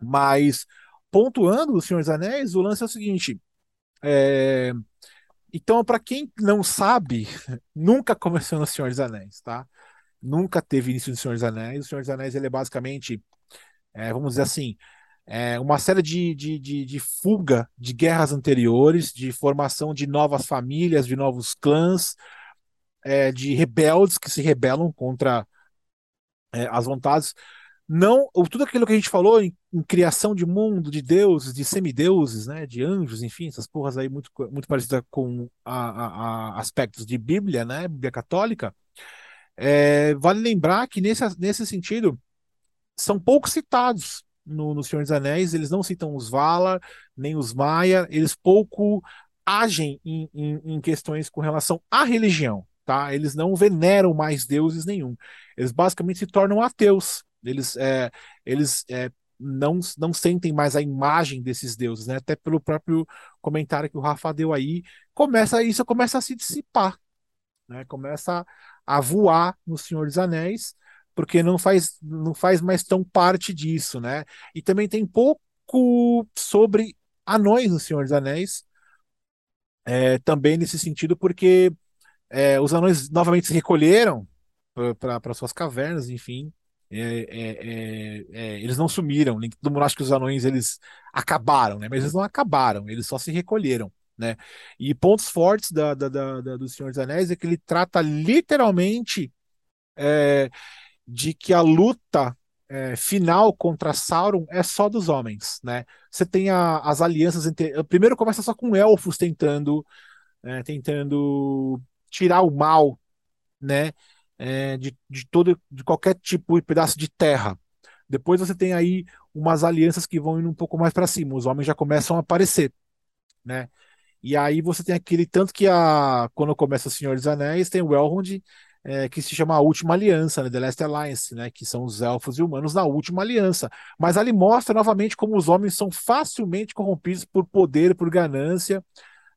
Mas, pontuando o Senhor dos Anéis, o lance é o seguinte. é, Então, para quem não sabe, nunca começou no Senhor dos Anéis, tá? Nunca teve início no Senhor dos Anéis. O Senhor dos Anéis ele é basicamente, é, vamos dizer assim, é uma série de, de, de, de fuga de guerras anteriores, de formação de novas famílias, de novos clãs, é, de rebeldes que se rebelam contra é, as vontades. Não, tudo aquilo que a gente falou em, em criação de mundo, de deuses, de semideuses, né, de anjos, enfim, essas porras aí muito, muito parecidas com a- a- a aspectos de Bíblia, né, Bíblia católica. É, vale lembrar que nesse, nesse sentido são pouco citados no, no Senhor dos Anéis, eles não citam os Valar, nem os Maia, eles pouco agem em, em, em questões com relação à religião, tá? Eles não veneram mais deuses nenhum. Eles basicamente se tornam ateus. Eles, é, eles é, não, não sentem mais a imagem desses deuses, né? Até pelo próprio comentário que o Rafa deu aí, começa isso começa a se dissipar, né? Começa a voar no Senhor dos Anéis porque não faz, não faz mais tão parte disso, né? E também tem pouco sobre anões no Senhor dos Anéis, é, também nesse sentido, porque é, os anões novamente se recolheram para suas cavernas, enfim. É, é, é, é, eles não sumiram, todo mundo acha que os anões eles acabaram, né? Mas eles não acabaram, eles só se recolheram, né? E pontos fortes da, da, da, da- do Senhor dos Anéis é que ele trata literalmente é, de que a luta é, final contra Sauron é só dos homens, né? Você tem a- as alianças entre. Primeiro começa só com elfos tentando, é, tentando tirar o mal, né? É, de, de todo, de qualquer tipo de pedaço de terra. Depois você tem aí umas alianças que vão indo um pouco mais para cima. Os homens já começam a aparecer, né? E aí você tem aquele tanto que a quando começa o Senhor dos Anéis tem o Elrond é, que se chama a Última Aliança, né? The Last Alliance, né? Que são os elfos e humanos na Última Aliança. Mas ali mostra novamente como os homens são facilmente corrompidos por poder, por ganância.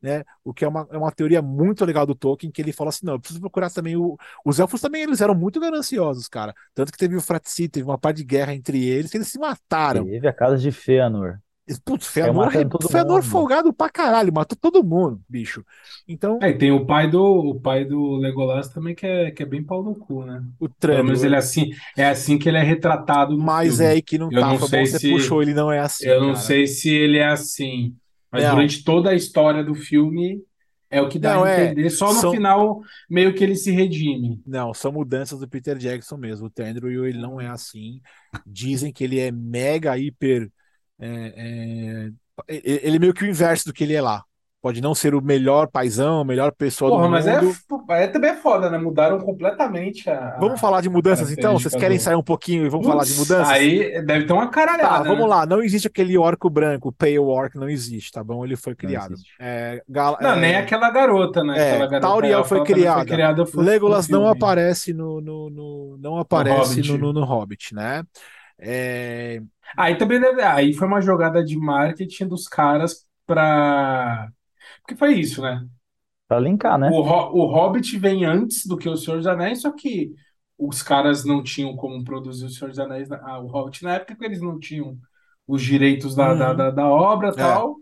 Né? O que é uma, é uma teoria muito legal do Tolkien, que ele fala assim: não, eu preciso procurar também o. Os elfos também eles eram muito gananciosos, cara. Tanto que teve o Fratricida, teve uma parte de guerra entre eles, que eles se mataram. Teve a casa de Fëanor. Putz, Fëanor, todo Fëanor folgado pra caralho, matou todo mundo, bicho. Então, É, e tem o pai do, o pai do Legolas também que é, que é bem pau no cu, né? o Pelo menos Trandor. ele é assim, é assim que ele é retratado no Mas filme. é aí que não Eu tá. não Foi sei bom você se- puxou, ele não é assim. Eu não cara. sei se ele é assim, mas Não. durante toda a história do filme é o que dá Não, a é, entender. Só no são- final meio que ele se redime. Não, são mudanças do Peter Jackson mesmo. O Tendril, ele não é assim. Dizem que ele é mega, hiper. é, é, ele ele é meio que o inverso do que ele é lá. Pode não ser o melhor paizão, a melhor pessoa Porra, do mas é, mundo. é também é foda, né? Mudaram completamente a. Vamos falar de mudanças então? Vocês querem do- sair um pouquinho e vamos falar de mudanças? Aí deve ter uma Tá, caralhada. vamos né? lá. Não existe aquele orco branco, Pale Orc, não existe, tá bom? Ele foi criado. existe. É, Gal- Não, é, nem aquela garota, né? é, Aquela garota, Tauriel foi criada. criada foi- Legolas foi no não aparece no, no, no- não aparece Hobbit. no, no, no Hobbit, né? É, Aí também deve. Aí foi uma jogada de marketing dos caras pra. Porque foi isso, né? Pra linkar, né? O, Ho- o Hobbit vem antes do que o Senhor dos Anéis, só que os caras não tinham como produzir o Senhor dos Anéis, ah, o Hobbit na época, porque eles não tinham os direitos da, Uhum. da, da, da obra e É. tal,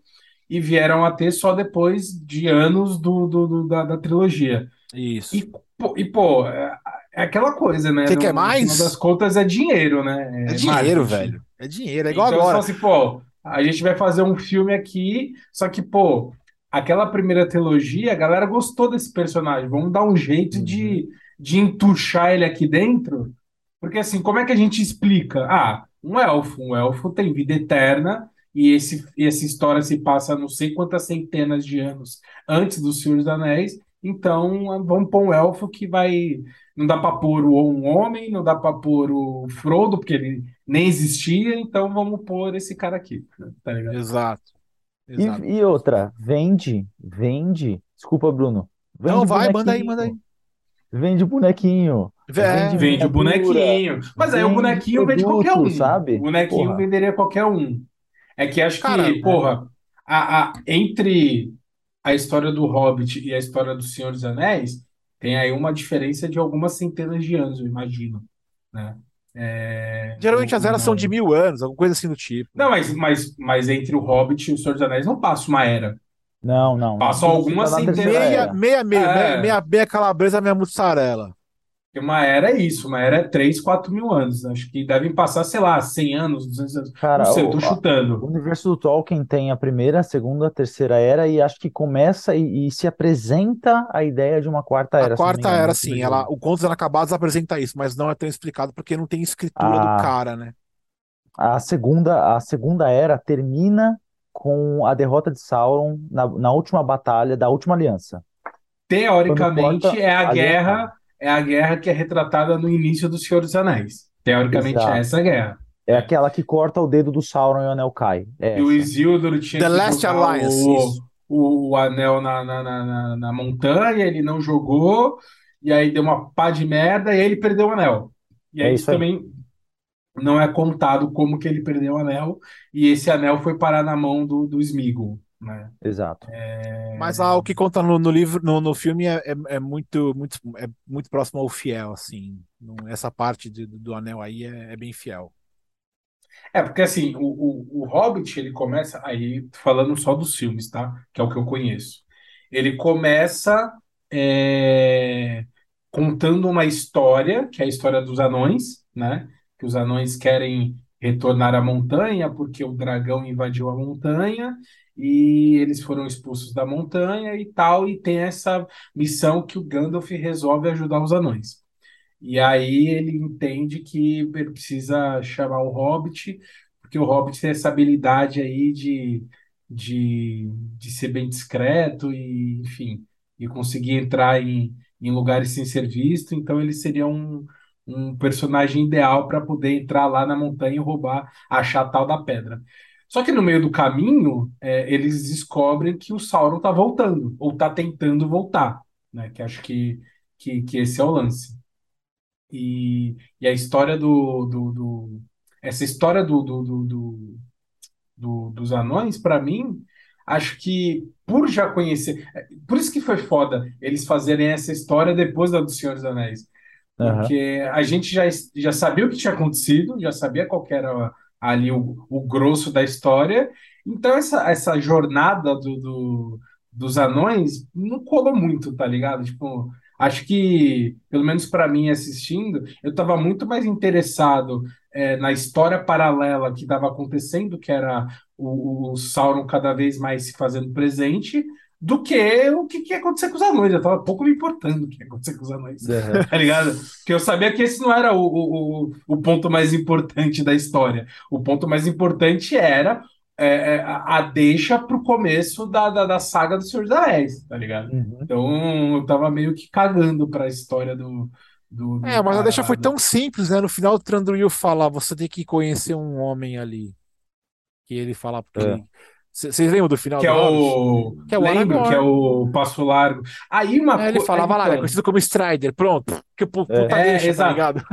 e vieram a ter só depois de anos do, do, do- da, da trilogia. isso. E, pô, e, pô, é, é aquela coisa, né? Você No- quer no mais? final das contas é dinheiro, né? É dinheiro, marketing. velho. É dinheiro. É igual Então, agora. só assim, pô, a gente vai fazer um filme aqui, só que, pô, aquela primeira trilogia, a galera gostou desse personagem. Vamos dar um jeito de, de entuchar ele aqui dentro. Porque, assim, como é que a gente explica? Ah, um elfo. Um elfo tem vida eterna e esse, essa história se passa não sei quantas centenas de anos antes do Senhor dos Anéis. Então, vamos pôr um elfo que vai. Não dá pra pôr o- um homem, não dá pra pôr o Frodo, porque ele nem existia, então vamos pôr esse cara aqui, tá ligado? Exato. Exato. E, e outra, vende, vende. Desculpa, Bruno. Vende Não, vai, manda aí, manda aí. Vende bonequinho. É, Vende o bonequinho. Mas aí o vende bonequinho vende produto, qualquer um. sabe? O bonequinho Porra. venderia qualquer um. É que acho Cara, que, porra, a, a- entre a história do Hobbit e a história do Senhor dos Anéis, tem aí uma diferença de algumas centenas de anos, eu imagino, né? É, Geralmente o- as eras são de mil anos, alguma coisa assim do tipo. Não, mas, mas, mas entre o Hobbit e o Senhor dos Anéis não passa uma era. Não, não. Passou Não algumas centenas. terceira Meia, era. meia, meia, É. meia, meia, meia calabresa, meia mussarela. Porque uma era é isso, uma era é 3, 4 mil anos. Acho que devem passar, sei lá, 100 anos, 200 anos. Cara, não sei, eu tô o- O chutando. universo do Tolkien tem a primeira, a segunda, a terceira era e acho que começa e, e se apresenta a ideia de uma quarta era. A quarta engano, era primeiro ela, o Contos Inacabados apresenta isso, mas não é tão explicado porque não tem escritura Ah. do cara, né? A segunda, a segunda era termina com a derrota de Sauron na, na última batalha da última aliança. Teoricamente, corta é a a guerra, guerra. É a guerra que é retratada no início do Senhor dos Anéis. Teoricamente, Exato. é essa guerra. É aquela que corta o dedo do Sauron e o anel cai. É E o. Isildur tinha The que Last jogar Alliance, o, o, o anel na, na, na, na, na montanha, ele não jogou, e aí deu uma pá de merda, e aí ele perdeu o anel. E É aí isso isso aí. também não é contado como que ele perdeu o anel, e esse anel foi parar na mão do, do Sméagol, né? Exato. Mas ah, o que conta no, no livro, no, no filme é, é, é muito, muito, é muito próximo ao fiel, assim. Não- Essa parte de- do anel aí é, é bem fiel. É, porque assim, o, o, o Hobbit, ele começa, aí falando só dos filmes, tá? Que é o que eu conheço. Ele começa é, contando uma história, que é a história dos anões, né? Que os anões querem retornar à montanha porque o dragão invadiu a montanha e eles foram expulsos da montanha e tal, e tem essa missão que o Gandalf resolve ajudar os anões. E aí ele entende que ele precisa chamar o Hobbit, porque o Hobbit tem essa habilidade aí de, de, de ser bem discreto e, enfim, e conseguir entrar em, em lugares sem ser visto. Então ele seria um, um personagem ideal para poder entrar lá na montanha e roubar, achar a tal da pedra. Só que no meio do caminho, é, eles descobrem que o Sauron está voltando, ou está tentando voltar, né? Que acho que, que, que esse é o lance. E, e a história do, do, do- essa história do, do, do, do- do- dos anões, para mim, acho que por já conhecer, é, por isso que foi foda eles fazerem essa história depois da do Senhor dos Anéis, porque a gente já, já sabia o que tinha acontecido, já sabia qual era ali o, o grosso da história, Então essa, essa jornada do, do- dos anões não colou muito, tá ligado? Tipo, acho que, pelo menos pra mim assistindo, eu tava muito mais interessado é, na história paralela que estava acontecendo, que era o, o Sauron cada vez mais se fazendo presente, do que o que, que ia acontecer com os anões. Eu tava pouco me importando o que ia acontecer com os anões. Aham. Tá ligado? Porque eu sabia que esse não era o, o, o, ponto mais importante da história. O ponto mais importante era é, é, a, a deixa pro começo da, da, da saga do Senhor dos Anéis, tá ligado? Uhum. Então eu tava meio que cagando pra história do, do, do É, mas a deixa foi tão simples, né? No final o Thranduil fala, você tem que conhecer um homem ali. Que ele fala porque É. Vocês lembram do final Que é do Hobbit? o. Que é o Lembro Aragorn. que é o Passo Largo. Aí uma É, ele co- falava lá, né? então, Conhecido como Strider. Pronto. Que pu- puta É, deixa, tá exato. ligado?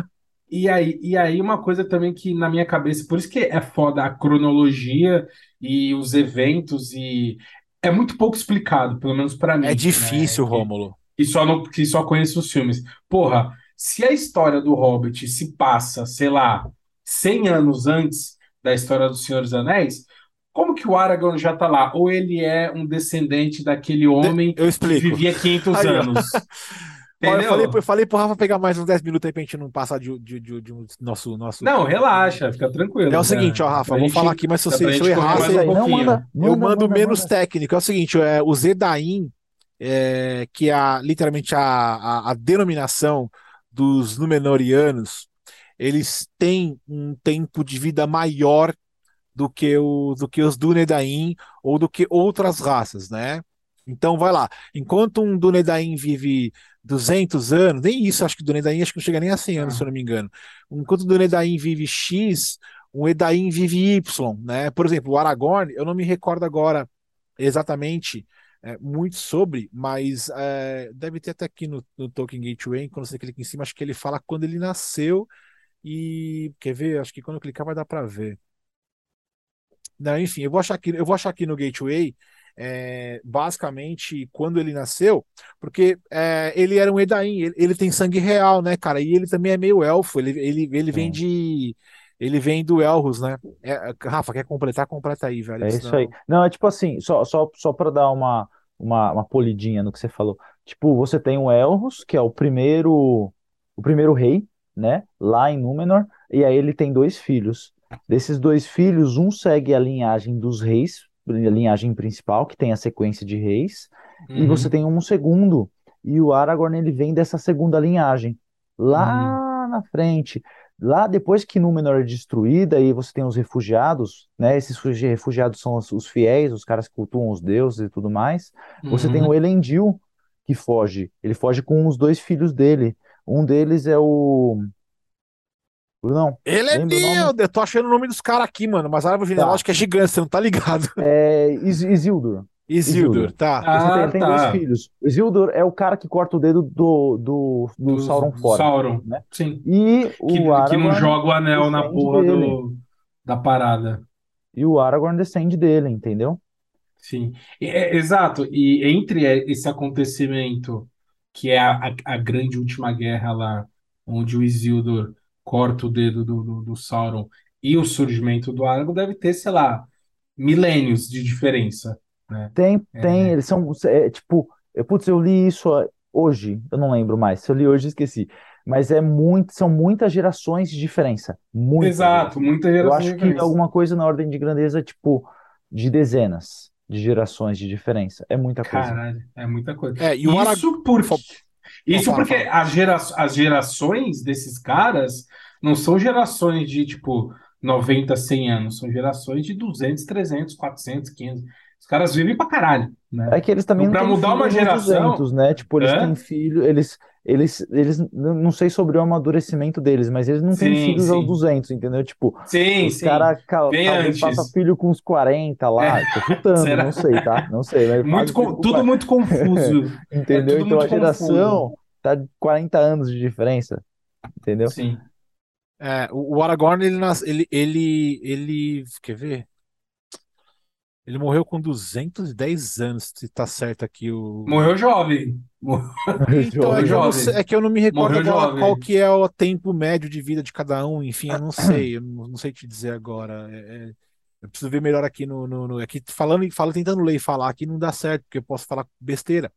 E aí, e aí uma coisa também que na minha cabeça, por isso que é foda a cronologia e os eventos e é muito pouco explicado, pelo menos pra mim, É né? difícil, Que- Rômulo. que só não, que só conheço os filmes. Porra, se a história do Hobbit se passa, sei lá, 100 anos antes da história do Senhor dos Anéis, como que o Aragorn já tá lá? Ou ele é um descendente daquele homem Eu que vivia 500 Aí, anos? Eu falei, eu falei pro Rafa pegar mais uns 10 minutos aí pra gente não passar de, de, de, de um nosso, nosso. Não, relaxa, fica tranquilo. É o cara. seguinte, ó, Rafa, Pra vou gente- falar aqui, mas se, você, se eu errar, mais você- um Não, pouquinho. manda, eu manda, mando manda, menos manda. técnico. É o seguinte, é, o Zedain, é, que é a- literalmente a, a, a denominação dos Númenóreanos, eles têm um tempo de vida maior do que, o, do que os Dúnedain ou do que outras raças, né? Então, vai lá. Enquanto um Dúnedain vive 200 anos, nem isso, acho que o Dúnedain acho que não chega nem a 100 anos, Ah. se eu não me engano. Enquanto o Dúnedain vive X, um Edain vive Y, né? Por exemplo, o Aragorn, eu não me recordo agora exatamente é, muito sobre, mas é, deve ter até aqui no, no Tolkien Gateway, quando você clica em cima, acho que ele fala quando ele nasceu e quer ver? Acho que quando eu clicar vai dar para ver. Não, enfim, eu vou achar aqui, eu vou achar aqui no Gateway, é, basicamente quando ele nasceu, porque é, ele era um Edain, ele, ele tem sangue real, né, cara? E ele também é meio elfo, ele, ele, ele vem Sim. de. Ele vem do Elros, né? É, Rafa, quer completar? Completa aí, velho. É isso senão- aí. Não, é tipo assim, só, só, só para dar uma, uma, uma polidinha no que você falou. Tipo, você tem o Elros, que é o primeiro, o primeiro rei, né? Lá em Númenor, e aí ele tem dois filhos. Desses dois filhos, um segue a linhagem dos reis, a linhagem principal, que tem a sequência de reis, e Uhum. você tem um segundo, e o Aragorn ele vem dessa segunda linhagem. Lá na frente, lá depois que Númenor é destruída, aí você tem os refugiados, né? Esses refugi- refugiados são os, os fiéis, os caras que cultuam os deuses e tudo mais. Você tem Uhum. o Elendil que foge. Ele foge com os dois filhos dele. Um deles é o. Não, Ele é o meu, eu tô achando o nome dos caras aqui, mano, mas a árvore genealógica é gigante, você não tá ligado. é Is- Isildur. Isildur, Isildur. tá. Você tem, Ah, tem tá. dois filhos. Isildur é o cara que corta o dedo do, do, do Do- Sauron do fora. Sauron, né? sim. E Que, o que não Aragorn joga o anel na porra do, da parada. E o Aragorn descende dele, entendeu? Sim, E- é, exato. E entre esse acontecimento, que é a, a, a grande última guerra lá, onde o Isildur corta o dedo do, do, do Sauron, e o surgimento do Aragorn, deve ter, sei lá, milênios de diferença, né? Tem, É. tem, eles são, é, tipo, eu, putz, eu li isso hoje, eu não lembro mais, se eu li hoje, eu esqueci, mas é muito, são muitas gerações de diferença, muitas Exato, muita Eu geração acho de que alguma coisa na ordem de grandeza, tipo, de dezenas de gerações de diferença, é muita coisa. Caralho, é muita coisa. É, e o Aragorn. Isso por... Isso Não, porque as, gera... as gerações desses caras não são gerações de, tipo, 90, 100 anos. São gerações de 200, 300, 400, 500. Os caras vivem pra caralho, né? É que eles também Pra não têm mudar uma filhos aos geração- 200, né? Tipo, eles Hã? têm filho, eles, eles, eles, não sei sobre o amadurecimento deles, mas eles não têm Sim, filhos aos sim. 200, entendeu? Tipo, Sim, os sim. caras façam filho com uns 40 lá, tô chutando, não sei, tá? Não sei, mas Muito com- Tudo muito confuso. Entendeu? tudo Então a geração tá de 40 anos de diferença. Entendeu? Sim. É, o, o Aragorn, ele, nas- ele, ele, ele, quer ver? Ele morreu com 210 anos, se tá certo aqui o... Morreu jovem. Mor- Então, é que, eu não jovem. sei, é que eu não me recordo Morreu agora jovem. qual que é o tempo médio de vida de cada um, enfim, eu não sei, eu não, não sei te dizer agora. É, é- Eu preciso ver melhor aqui no, no, no- aqui falando, falo, tentando ler e falar aqui não dá certo, porque eu posso falar besteira.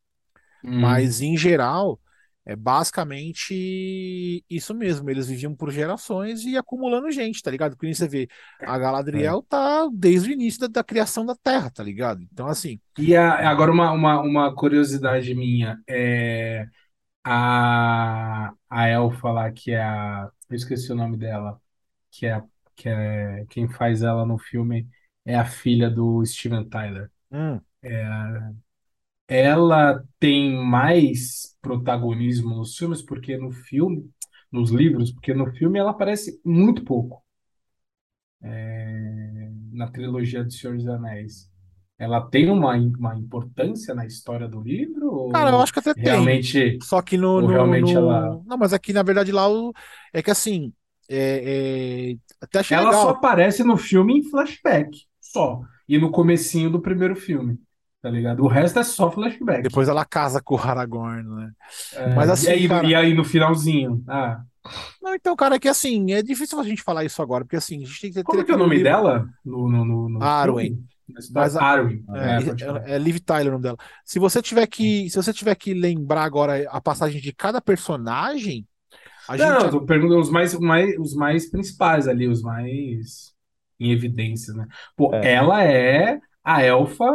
Hum. Mas em geral, é basicamente isso mesmo. Eles viviam por gerações e acumulando gente, tá ligado? Porque você vê, a Galadriel tá desde o início da, da criação da Terra, tá ligado? Então, assim, E a- agora uma, uma, uma curiosidade minha é a, a elfa lá, que é a. Eu esqueci o nome dela, que é, que é quem faz ela no filme é a filha do Steven Tyler. hum, Ela tem mais protagonismo nos filmes, porque no filme, nos livros, porque no filme ela aparece muito pouco. É, na trilogia do Senhor dos Anéis. Ela tem uma, uma importância na história do livro? cara, eu acho que até tem. realmente, Só que no, no, realmente no- ela, Não, mas aqui na verdade lá o... é que assim. É, é, ela só legal. aparece no filme em flashback, só. E no comecinho do primeiro filme, tá ligado? O resto é só flashback. Depois ela casa com o Aragorn, né? É, Mas e assim, aí, cara. e aí no finalzinho? Ah, Não, então, cara, é que assim, é difícil a gente falar isso agora, porque assim, a gente tem que ter como que é o nome livro. dela no, no, no, no Arwen. Mas a- Arwen. É, É, é, Liv Tyler o nome dela. Se você tiver que, se você tiver que lembrar agora a passagem de cada personagem, a Não, gente tô perguntando os mais, mais, os mais principais ali, os mais em evidência, né? Pô, É. ela é a elfa,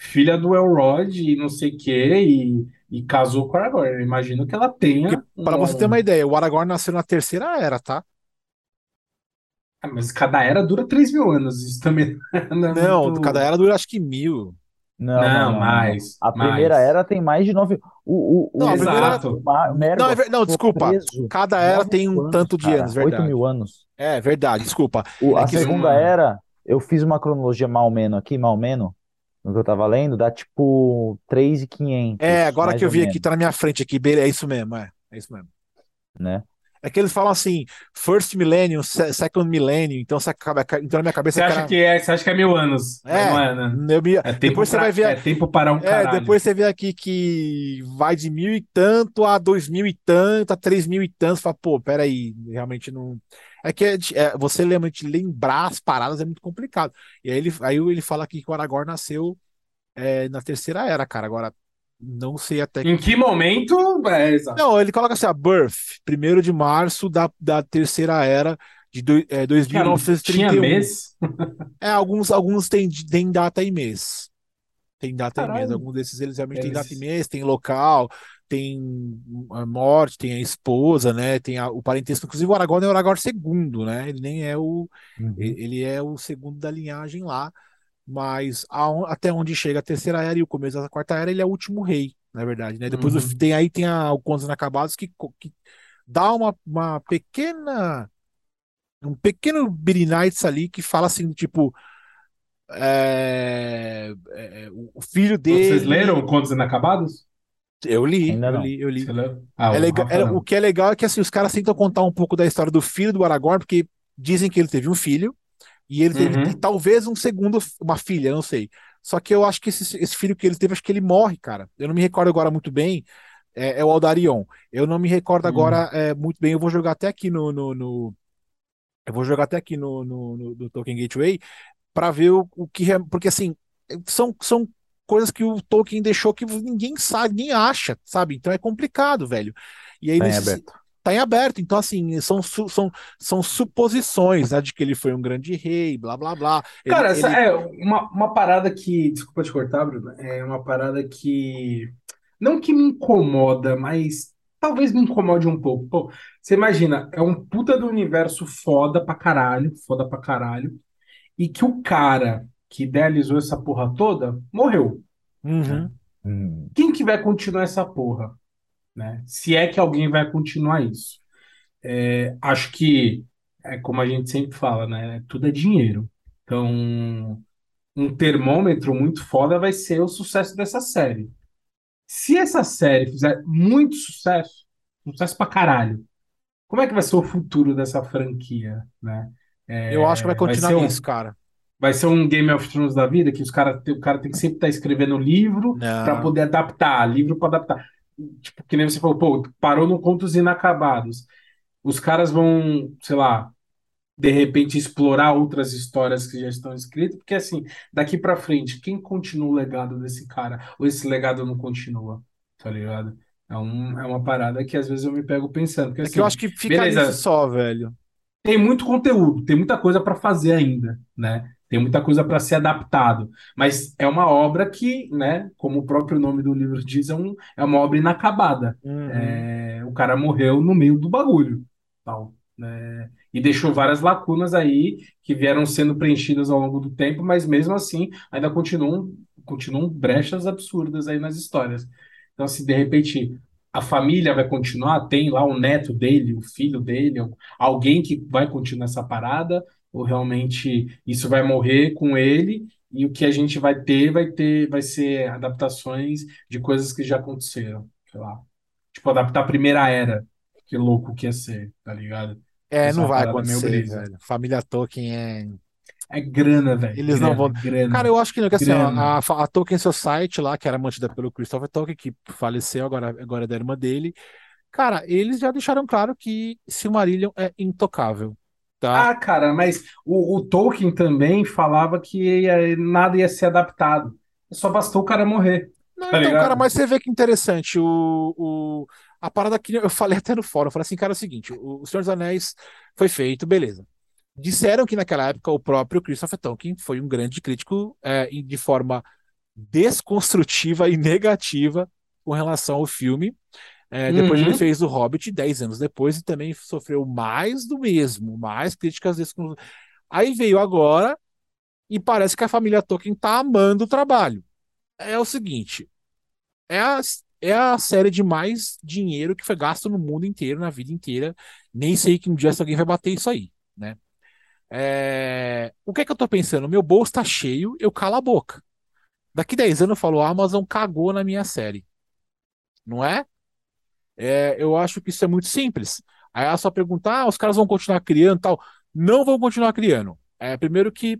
filha do Elrond e não sei o quê, e, e casou com a Aragorn. Eu imagino que ela tenha Para você ter um- uma ideia, o Aragorn nasceu na terceira era, tá? Ah, mas cada era dura 3 mil anos, isso também não é Não, muito- cada era dura acho que mil. Não, Não, não, mais, A primeira mais. era tem mais de nove. O, o, Não, o, primeira- Exato. o Não, é ver- não, desculpa. preso Cada era tem um anos, tanto de cara, anos, Oito verdade. mil anos. É verdade, desculpa. O- É a que segunda era, eu fiz uma cronologia mal menos aqui, mal menos, no que eu tava lendo, dá tipo 3,500, É, agora que eu vi menos, aqui, tá na minha frente aqui, beleza, é isso mesmo, é. É isso mesmo. né? É que eles falam assim, first millennium, se- second millennium, então, você acaba, então na minha cabeça Você acha cara, que é, você acha que é mil anos, É, não é, né? eu me- É tempo depois você pra- vai ver, é tempo para um é, caralho. depois você vê aqui que vai de mil e tanto a dois mil e tanto, a três mil e tanto, você fala, pô, peraí, realmente não. É que é de- é, você realmente lembrar as paradas é muito complicado. E aí ele, aí ele fala aqui que o Aragorn nasceu é, na terceira era, cara. Agora, não sei até Em que momento? É. Não, ele coloca assim, a birth, 1 de março da, da terceira era de do, é, Cara, 2931. tinha mês? É, alguns, alguns têm, têm data e mês. Tem data e mês. Caralho. Alguns desses eles realmente têm data e mês, tem local, tem a morte, tem a esposa, né? Tem a- o parentesco. Inclusive, o Aragorn é o Aragorn segundo, né? Ele nem é o. Uhum. Ele é o segundo da linhagem lá. Mas aon- até onde chega a terceira era e o começo da quarta era, ele é o último rei, na verdade, né? Depois Uhum. tem aí tem a, o Contos Inacabados que, que dá uma, uma pequena um pequeno Billy ali que fala assim, tipo é, é, o o filho dele. Vocês leram Contos Inacabados? Eu li, Ainda eu não. li, eu li. Ah, É o legal, é- o que é legal é que assim, os caras tentam contar um pouco da história do filho do Aragorn, porque dizem que ele teve um filho e ele teve Uhum. e talvez um segundo, uma filha, não sei. Só que eu acho que esse, esse filho que ele teve, acho que ele morre, cara. Eu não me recordo agora muito bem. É, é o Aldarion. Eu não me recordo Hum. agora é, muito bem. Eu vou jogar até aqui no, no, no- eu vou jogar até aqui no, no, no, no Tolkien Gateway para ver o, o que. Porque assim, são, são coisas que o Tolkien deixou que ninguém sabe, ninguém acha, sabe? Então é complicado, velho. E aí Tá em nesse- aberto. tá em aberto. Então, assim, são, su- são, são suposições, né? De que ele foi um grande rei, blá, blá, blá. Ele- Cara, essa ele- é uma, uma parada que. Desculpa te cortar, Bruno. É uma parada que. Não que me incomoda, mas talvez me incomode um pouco. Pô, você imagina, é um puta do universo foda pra caralho, foda pra caralho, e que o cara que idealizou essa porra toda morreu. Uhum. Hum. Quem que vai continuar essa porra? Né? Se é que alguém vai continuar isso. É, acho que, é como a gente sempre fala, né? Tudo é dinheiro. Então, um termômetro muito foda vai ser o sucesso dessa série. Se essa série fizer muito sucesso, sucesso pra caralho, como é que vai ser o futuro dessa franquia, né? É, Eu acho que vai continuar ser um- isso, cara. Vai ser um Game of Thrones da vida, que os cara, o cara tem que sempre estar escrevendo livro para poder adaptar, livro para adaptar. Tipo, que nem você falou, pô, parou no Contos Inacabados. Os caras vão, sei lá, de repente explorar outras histórias que já estão escritas, porque assim, daqui para frente, quem continua o legado desse cara? Ou esse legado não continua? Tá ligado? É, um, é uma parada que às vezes eu me pego pensando. Porque, É assim, que eu acho que fica beleza, só, velho. tem muito conteúdo, tem muita coisa para fazer ainda, né? Tem muita coisa para ser adaptado, mas é uma obra que, né, como o próprio nome do livro diz, é, um, é uma obra inacabada. Uhum. É, o cara morreu no meio do bagulho, tal, né? E deixou várias lacunas aí que vieram sendo preenchidas ao longo do tempo, mas mesmo assim ainda continuam, continuam brechas absurdas aí nas histórias. Então, se de repente a família vai continuar, tem lá o neto dele, o filho dele, alguém que vai continuar essa parada, ou realmente isso vai morrer com ele e o que a gente vai ter vai ter vai ser adaptações de coisas que já aconteceram, sei lá. Tipo, adaptar a Primeira Era. Que louco que ia ser, tá ligado? É, Essa é não vai acontecer, brisa. velho. Família Tolkien é. É grana, velho. Eles não Grana, vão. grana, Cara, eu acho que não, que assim, grana. a, a Tolkien Society lá, que era mantida pelo Christopher Tolkien, que faleceu agora, agora é da irmã dele. Cara, eles já deixaram claro que Silmarillion é intocável, tá? Ah, cara, mas o, o Tolkien também falava que ia- nada ia ser adaptado. Só bastou o cara morrer, Não, tá então, cara, ligado? mas você vê que interessante. O, o, a parada que eu falei até no fórum, eu falei assim, cara, é o seguinte: o, o Senhor dos Anéis foi feito, beleza. Disseram que naquela época o próprio Christopher Tolkien foi um grande crítico é, de forma desconstrutiva e negativa com relação ao filme. É, depois ele Uhum. fez o Hobbit 10 anos depois e também sofreu mais do mesmo, mais críticas descon... Aí veio agora e parece que a família Tolkien tá amando o trabalho. É o seguinte, é a, é a série de mais dinheiro que foi gasto no mundo inteiro, na vida inteira. Nem sei que um dia se alguém vai bater isso aí, né? É, O que é que eu tô pensando? Meu bolso tá cheio, eu calo a boca. Daqui 10 anos eu falo, a Amazon cagou na minha série, não é? É, eu acho que isso é muito simples. Aí ela só pergunta, ah, os caras vão continuar criando e tal. Não vão continuar criando. É, primeiro que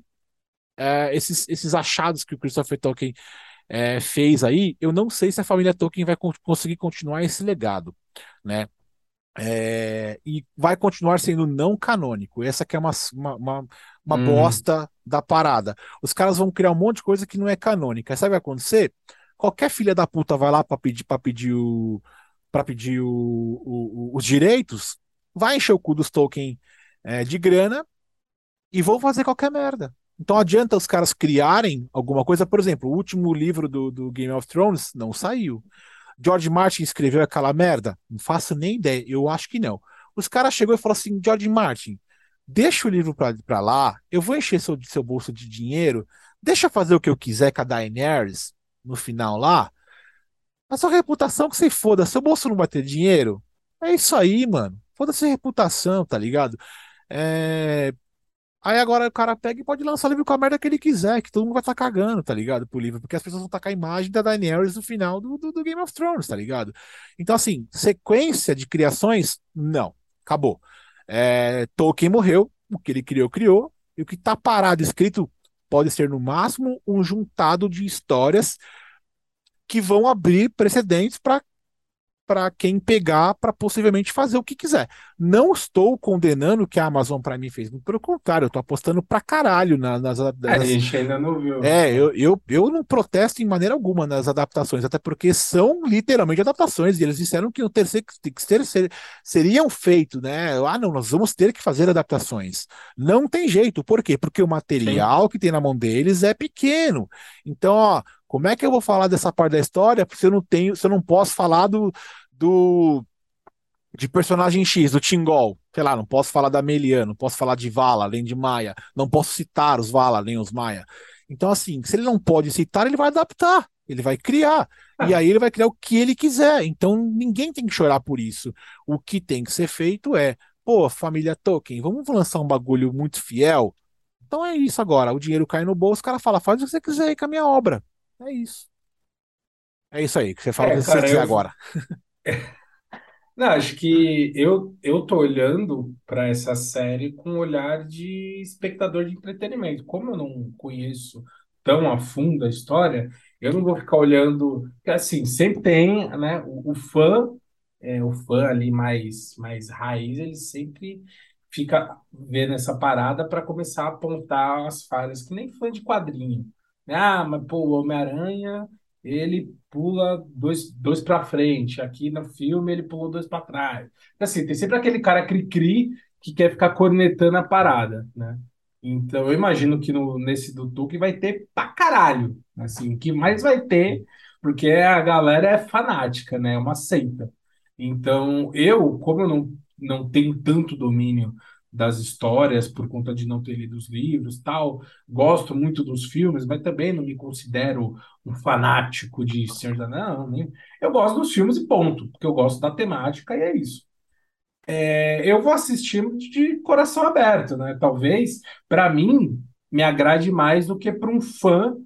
é, esses, esses achados que o Christopher Tolkien é, fez aí, eu não sei se a família Tolkien vai con- conseguir continuar esse legado, né? É, e vai continuar sendo não canônico. Essa que é uma, uma, uma, uma Uhum. bosta da parada. Os caras vão criar um monte de coisa que não é canônica. Sabe o que vai acontecer? Qualquer filha da puta vai lá para pedir para pedir o para pedir o, o- os direitos, vai encher o cu dos Tolkien é, de grana e vão fazer qualquer merda. Então adianta os caras criarem alguma coisa. Por exemplo, o último livro do, do Game of Thrones não saiu. George Martin escreveu aquela merda? Não faço nem ideia. Eu acho que não. Os caras chegou e falou assim: George Martin, deixa o livro pra lá, eu vou encher seu, seu bolso de dinheiro, deixa fazer o que eu quiser com a Daenerys no final lá. A sua reputação que você foda, seu bolso não vai ter dinheiro. É isso aí, mano. Foda-se reputação, tá ligado? É, Aí agora o cara pega e pode lançar livro com a merda que ele quiser, que todo mundo vai estar cagando, tá ligado? Pro livro, porque as pessoas vão tacar a imagem da Daenerys no final do, do, do Game of Thrones, tá ligado? Então, assim, sequência de criações, não. Acabou. É, Tolkien morreu, o que ele criou, criou, e o que tá parado escrito pode ser, no máximo, um juntado de histórias que vão abrir precedentes para quem pegar para possivelmente fazer o que quiser. Não estou condenando o que a Amazon Prime fez, muito pelo contrário, eu estou apostando pra caralho na- nas, É, a nas- gente ainda não viu. é, eu, eu, eu não protesto em maneira alguma nas adaptações, até porque são literalmente adaptações, e eles disseram que o terceiro que ter, ser, seriam feitos, né? Ah, não, nós vamos ter que fazer adaptações. Não tem jeito, por quê? Porque o Sim. material que tem na mão deles é pequeno. Então, ó, como é que eu vou falar dessa parte da história se eu não tenho, se eu não posso falar do, do de personagem X, do Tingol. Sei lá, não posso falar da Melian, não posso falar de Vala, além de Maia. Não posso citar os Vala, além os Maia. Então, assim, se ele não pode citar, ele vai adaptar, ele vai criar. E Ah, aí ele vai criar o que ele quiser. Então, ninguém tem que chorar por isso. O que tem que ser feito é, pô, família Tolkien, vamos lançar um bagulho muito fiel. Então é isso agora. O dinheiro cai no bolso, o cara fala, faz o que você quiser aí com a minha obra. É isso. É isso aí, que você fala É, que você cara, eu, agora. Não, acho que eu, eu tô olhando para essa série com um olhar de espectador de entretenimento. Como eu não conheço tão a fundo a história, eu não vou ficar olhando. Assim, sempre tem, né? O, o fã, é, o fã ali mais, mais raiz, ele sempre fica vendo essa parada para começar a apontar as falhas, que nem fã de quadrinho. Ah, mas pô, o Homem-Aranha, ele pula dois, dois para frente. Aqui no filme ele pulou dois para trás. Assim, tem sempre aquele cara cri-cri que quer ficar cornetando a parada, né? Então eu imagino que no, nesse do Tuque vai ter pra caralho. Assim, o que mais vai ter, porque a galera é fanática, né? É uma seita. Então, eu, como eu não, não tenho tanto domínio das histórias por conta de não ter lido os livros, tal, gosto muito dos filmes, mas também não me considero um fanático de Senhor da Não, nem... eu gosto dos filmes e ponto, porque eu gosto da temática e é isso. É, eu vou assistir de coração aberto, né? Talvez, para mim, me agrade mais do que para um fã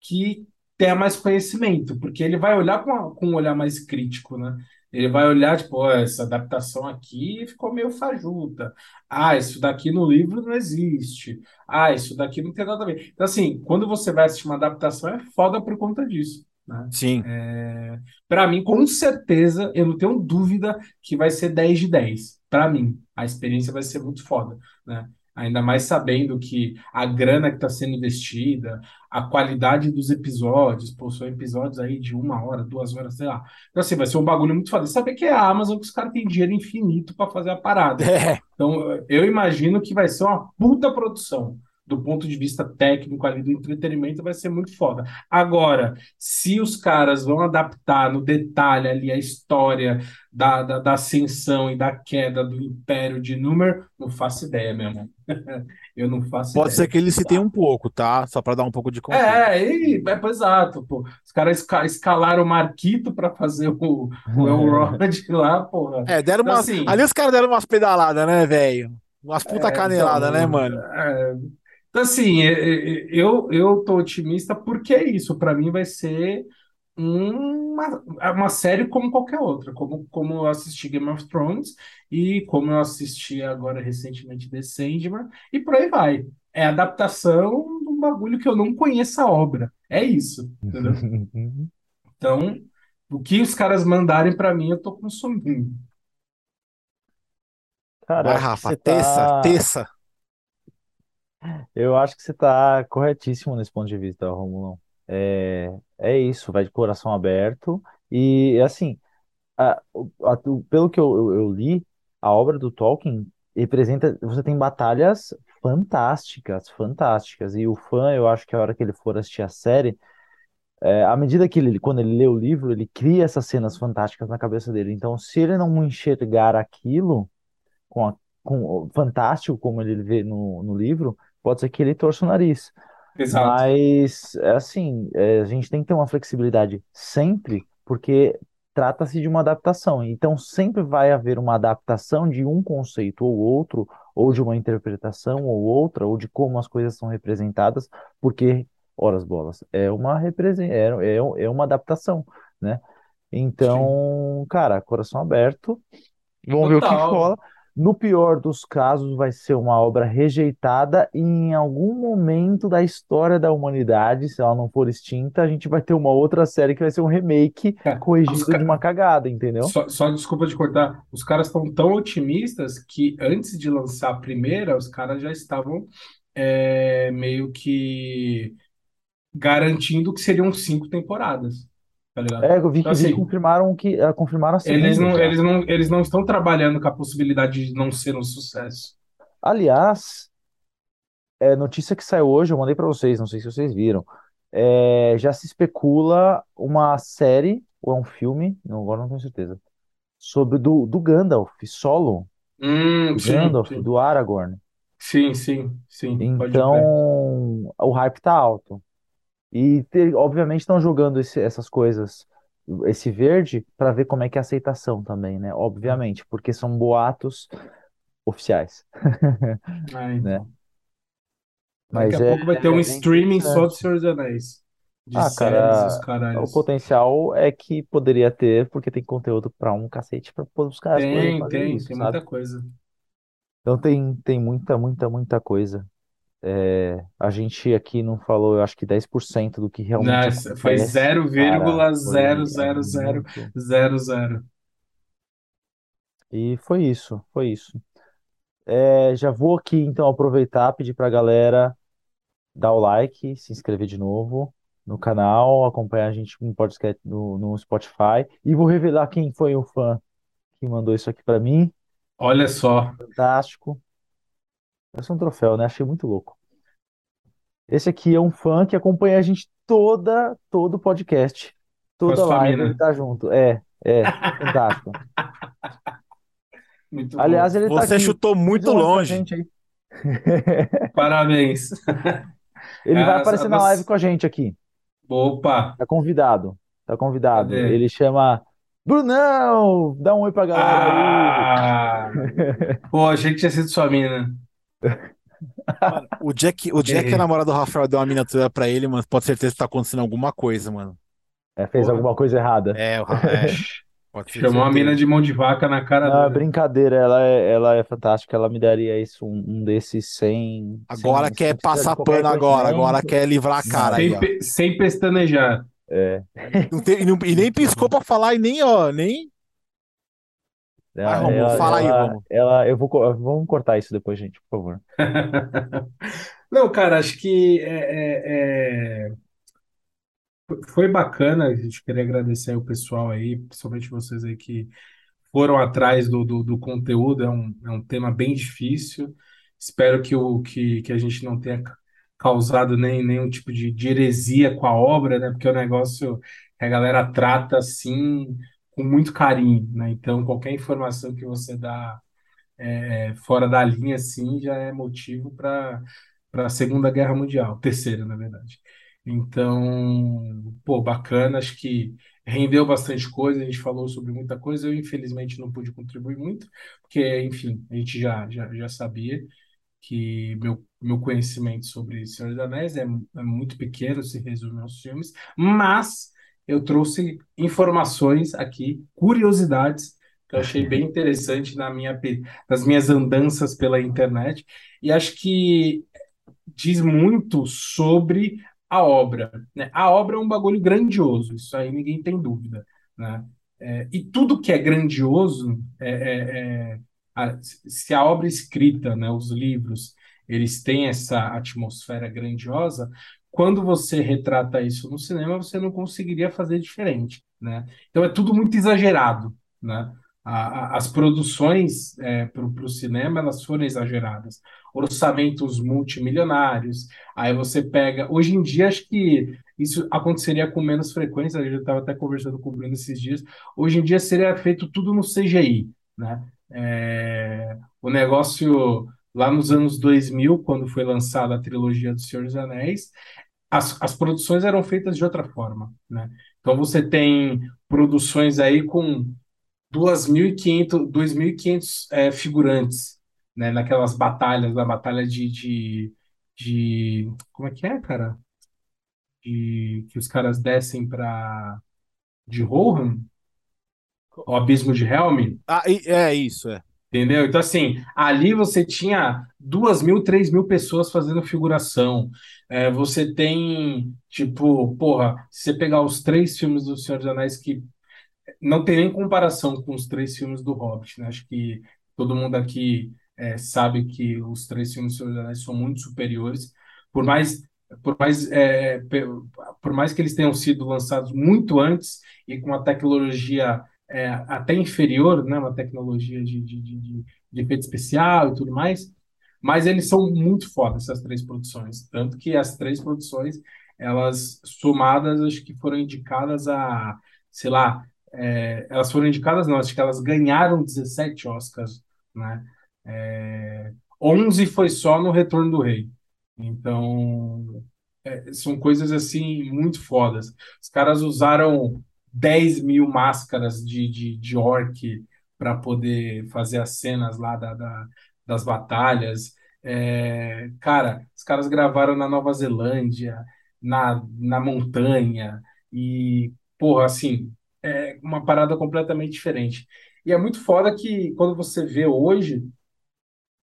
que tenha mais conhecimento, porque ele vai olhar com, com um olhar mais crítico, né? Ele vai olhar, tipo, essa adaptação aqui ficou meio fajuta. Ah, isso daqui no livro não existe. Ah, isso daqui não tem nada a ver. Então, assim, quando você vai assistir uma adaptação, é foda por conta disso. Né? Sim. É... Para mim, com certeza, eu não tenho dúvida que vai ser 10 de 10. Para mim, a experiência vai ser muito foda. Né? Ainda mais sabendo que a grana que está sendo investida, a qualidade dos episódios, pô, são episódios aí de uma hora, duas horas, sei lá. Então, assim, vai ser um bagulho muito foda. Saber que é a Amazon que os caras têm dinheiro infinito para fazer a parada. É. Então, eu imagino que vai ser uma puta produção do ponto de vista técnico ali do entretenimento vai ser muito foda. Agora, se os caras vão adaptar no detalhe ali a história da, da, da ascensão e da queda do Império de Número, não faço ideia, meu irmão. Eu não faço Pode ideia. ser que ele se tenha um pouco, tá? Só para dar um pouco de contexto. É, e, é, exato, pô. Os caras esca escalaram o Marquito para fazer o, o Elrond lá, porra. É, deram Então, umas. assim, Ali os caras deram umas pedaladas, né, velho? Umas puta é, canelada, então, né, mano? é, Então, assim, é, é, eu, eu tô otimista porque é isso. Para mim vai ser uma, uma série como qualquer outra. Como, como eu assisti Game of Thrones e como eu assisti agora recentemente The Sandman e por aí vai. É adaptação de um bagulho que eu não conheço a obra. É isso, entendeu? Então, o que os caras mandarem para mim, eu tô consumindo. Cara, Vai, Rafa, você teça, tá. Eu acho que você tá corretíssimo nesse ponto de vista, Romulo. É, é isso, vai de coração aberto. E assim, a- a- pelo que eu, eu, eu li, a obra do Tolkien representa. Você tem batalhas fantásticas, fantásticas. E o fã, eu acho que a hora que ele for assistir a série, é, à medida que ele, quando ele lê o livro, ele cria essas cenas fantásticas na cabeça dele. Então, se ele não enxergar aquilo com, a, com o fantástico como ele vê no, no livro, pode ser que ele torça o nariz. Exato. Mas, é assim, é, a gente tem que ter uma flexibilidade sempre, porque trata-se de uma adaptação. Então, sempre vai haver uma adaptação de um conceito ou outro, ou de uma interpretação ou outra, ou de como as coisas são representadas, porque, horas bolas, é uma, represen- é, é, é uma adaptação, né? Sim. Então, cara, coração aberto, vamos ver o que rola. No pior dos casos, vai ser uma obra rejeitada e em algum momento da história da humanidade, se ela não for extinta, a gente vai ter uma outra série que vai ser um remake os corrigido de uma cagada, entendeu? Só, só desculpa de cortar. Os caras estão tão otimistas que antes de lançar a primeira, os caras já estavam é, meio que garantindo que seriam cinco temporadas, tá ligado? É, eu vi Então, que vi que assim, confirmaram que ah, confirmaram a eles segunda não, já. eles não, eles não estão trabalhando com a possibilidade de não ser um sucesso. Aliás, é, notícia que saiu hoje, eu mandei pra vocês, não sei se vocês viram. É, já se especula uma série ou é um filme, não, agora não tenho certeza, sobre do, do Gandalf solo, Hum, do sim, Gandalf, sim, do Aragorn. sim, sim, sim, Então, o hype tá alto. E, te- obviamente, estão jogando esse- essas coisas, esse verde, para ver como é que é a aceitação também, né? Obviamente, porque são boatos oficiais, Ah, né? então. Daqui Mas a é, pouco vai ter um é streaming só do. Senhor dos Anéis, de Ah, séries os cara, o potencial é que poderia ter, porque tem conteúdo pra um cacete para os caras Tem, tem, isso, tem sabe? muita coisa. Então tem, tem muita, muita, muita coisa. É, a gente aqui não falou, eu acho que 10% do que realmente Nossa, foi acontece, cara, foi é 0,00000. muito. E foi isso, foi isso. É, já vou aqui então aproveitar, pedir pra galera dar o like, se inscrever de novo no canal, acompanhar a gente no podcast no, no Spotify e vou revelar quem foi o fã que mandou isso aqui pra mim. Olha só, Fantástico. É um troféu, né? Achei muito louco. Esse aqui é um fã que acompanha a gente toda, todo podcast, com a toda live ele mina. tá junto. É, é, fantástico. Muito Aliás, ele tá Você aqui. chutou muito longe. Parabéns. Ele vai Ah, aparecer na você- live com a gente aqui. Opa, Tá convidado. Tá convidado. Cadê? Ele chama Brunão! Dá um oi pra galera aí. Ah, pô, achei que tinha sido sua mina. Mano, o Jack, o Jack, Errei. a namorada do Rafael, deu uma miniatura pra ele, mano. Pode ter certeza que tá acontecendo alguma coisa, mano. É, fez Porra. alguma coisa errada. É, o Ra- é, Chamou a mina de mão de vaca na cara é dele. brincadeira, ela é, ela é fantástica, ela me daria isso, um, um desses sem, Agora sem, quer sem precisar passar qualquer pano agora, agora quer livrar a cara aí, Sem, ó. pe- sem pestanejar. É, Não tem- e, não- e nem piscou pra falar e nem, ó, nem. Vai, ela, Romulo, ela, fala aí, ela, Romulo. ela- eu vou, vamos cortar isso depois, gente, por favor. Não, cara, acho que é, é- é- foi bacana. A gente queria agradecer aí o pessoal aí, principalmente vocês aí que foram atrás do, do, do conteúdo. É um, é um tema bem difícil. Espero que, o, que, que a gente não tenha ca- causado nem, nenhum tipo de, de heresia com a obra, né? Porque um negócio que a galera trata assim com muito carinho, né? Então, qualquer informação que você dá é, fora da linha, assim, já é motivo para para a Segunda Guerra Mundial, terceira, na verdade. Então, pô, bacana, acho que rendeu bastante coisa, a gente falou sobre muita coisa, eu infelizmente não pude contribuir muito, porque, enfim, a gente já, já, já sabia que meu, meu conhecimento sobre Senhor dos Anéis é, é muito pequeno, se resume aos filmes, mas eu trouxe informações aqui, curiosidades, que eu achei bem interessante na minha, nas minhas andanças pela internet, e acho que diz muito sobre a obra, né? A obra é um bagulho grandioso, isso aí ninguém tem dúvida, né? É, e tudo que é grandioso, é, é- é- a- se a obra escrita, né, os livros, eles têm essa atmosfera grandiosa, quando você retrata isso no cinema, você não conseguiria fazer diferente, né? Então é tudo muito exagerado, né? As produções para o cinema, elas foram exageradas orçamentos multimilionários. Aí você pega. Hoje em dia, acho que isso aconteceria com menos frequência. Eu estava até conversando com o Bruno esses dias. Hoje em dia seria feito tudo no CGI, né? É, o negócio lá nos anos 2000, quando foi lançada a trilogia do Senhor dos Anéis, as, as produções eram feitas de outra forma, né? Então você tem produções aí com 2.500, 2.500 é, figurantes, né, naquelas batalhas, na batalha de, de, de... Como é que é, cara? De, que os caras descem para de Rohan, o abismo de Helm, Ah, é isso, é. Entendeu? Então, assim, ali você tinha duas mil, três mil pessoas fazendo figuração. É, você tem, tipo, porra, se você pegar os três filmes do Senhor dos Anéis que não tem nem comparação com os três filmes do Hobbit, né? Acho que todo mundo aqui é, sabe que os três filmes do Senhor dos Anéis são muito superiores, por mais, por mais, é, por mais que eles tenham sido lançados muito antes e com uma tecnologia é, até inferior, né? Uma tecnologia de, de, de, de- efeito especial e tudo mais, mas eles são muito fodas, essas três produções. Tanto que as três produções, elas somadas, acho que foram indicadas a, sei lá, é, elas foram indicadas, não, acho que elas ganharam 17 Oscars, né? É, 11 foi só no Retorno do Rei. Então, é, são coisas assim muito fodas. Os caras usaram 10 mil máscaras de, de, de orc para poder fazer as cenas lá da, da- das batalhas. É, cara, os caras gravaram na Nova Zelândia, na, na montanha, e, porra, assim é uma parada completamente diferente. E é muito foda que quando você vê hoje,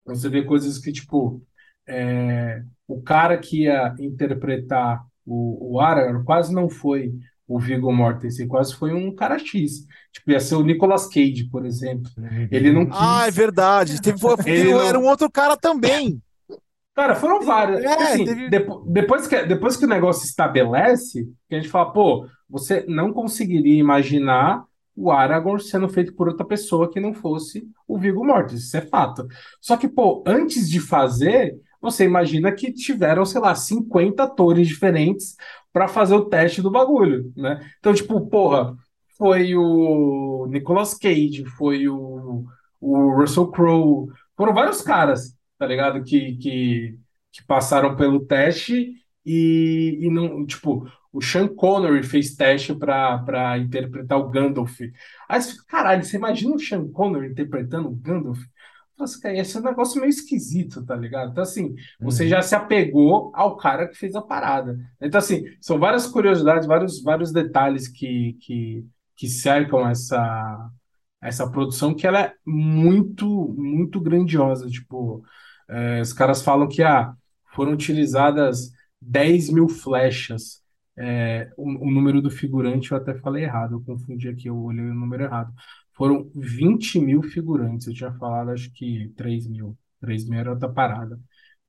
você vê coisas que, tipo, é, o cara que ia interpretar o, o Aragorn quase não foi o Viggo Mortensen, quase foi um cara X. Tipo, ia ser o Nicolas Cage, por exemplo. Ele não quis. Ah, é verdade. Teve, foi- Ele não- Era um outro cara também. Cara, foram vários. É, assim, teve- depo- depois, que, depois que o negócio estabelece, que a gente fala, pô, você não conseguiria imaginar o Aragorn sendo feito por outra pessoa que não fosse o Viggo Mortensen, isso é fato. Só que, pô, antes de fazer, você imagina que tiveram, sei lá, 50 atores diferentes para fazer o teste do bagulho, né? Então, tipo, porra, foi o Nicolas Cage, foi o, o Russell Crowe, foram vários caras, tá ligado? Que, que, que passaram pelo teste e, e não, tipo, o Sean Connery fez teste para interpretar o Gandalf. Aí você fica, caralho, você imagina o Sean Connery interpretando o Gandalf? Nossa, cara, esse é um negócio meio esquisito, tá ligado? Então, assim, você Uhum. já se apegou ao cara que fez a parada. Então, assim, são várias curiosidades, vários, vários detalhes que, que, que cercam essa, essa produção que ela é muito, muito grandiosa. Tipo, é, os caras falam que ah, foram utilizadas 10 mil flechas. É, o, o número do figurante eu até falei errado, eu confundi aqui, eu olhei o número errado. Foram 20 mil figurantes, eu tinha falado acho que 3 mil. 3 mil era outra parada.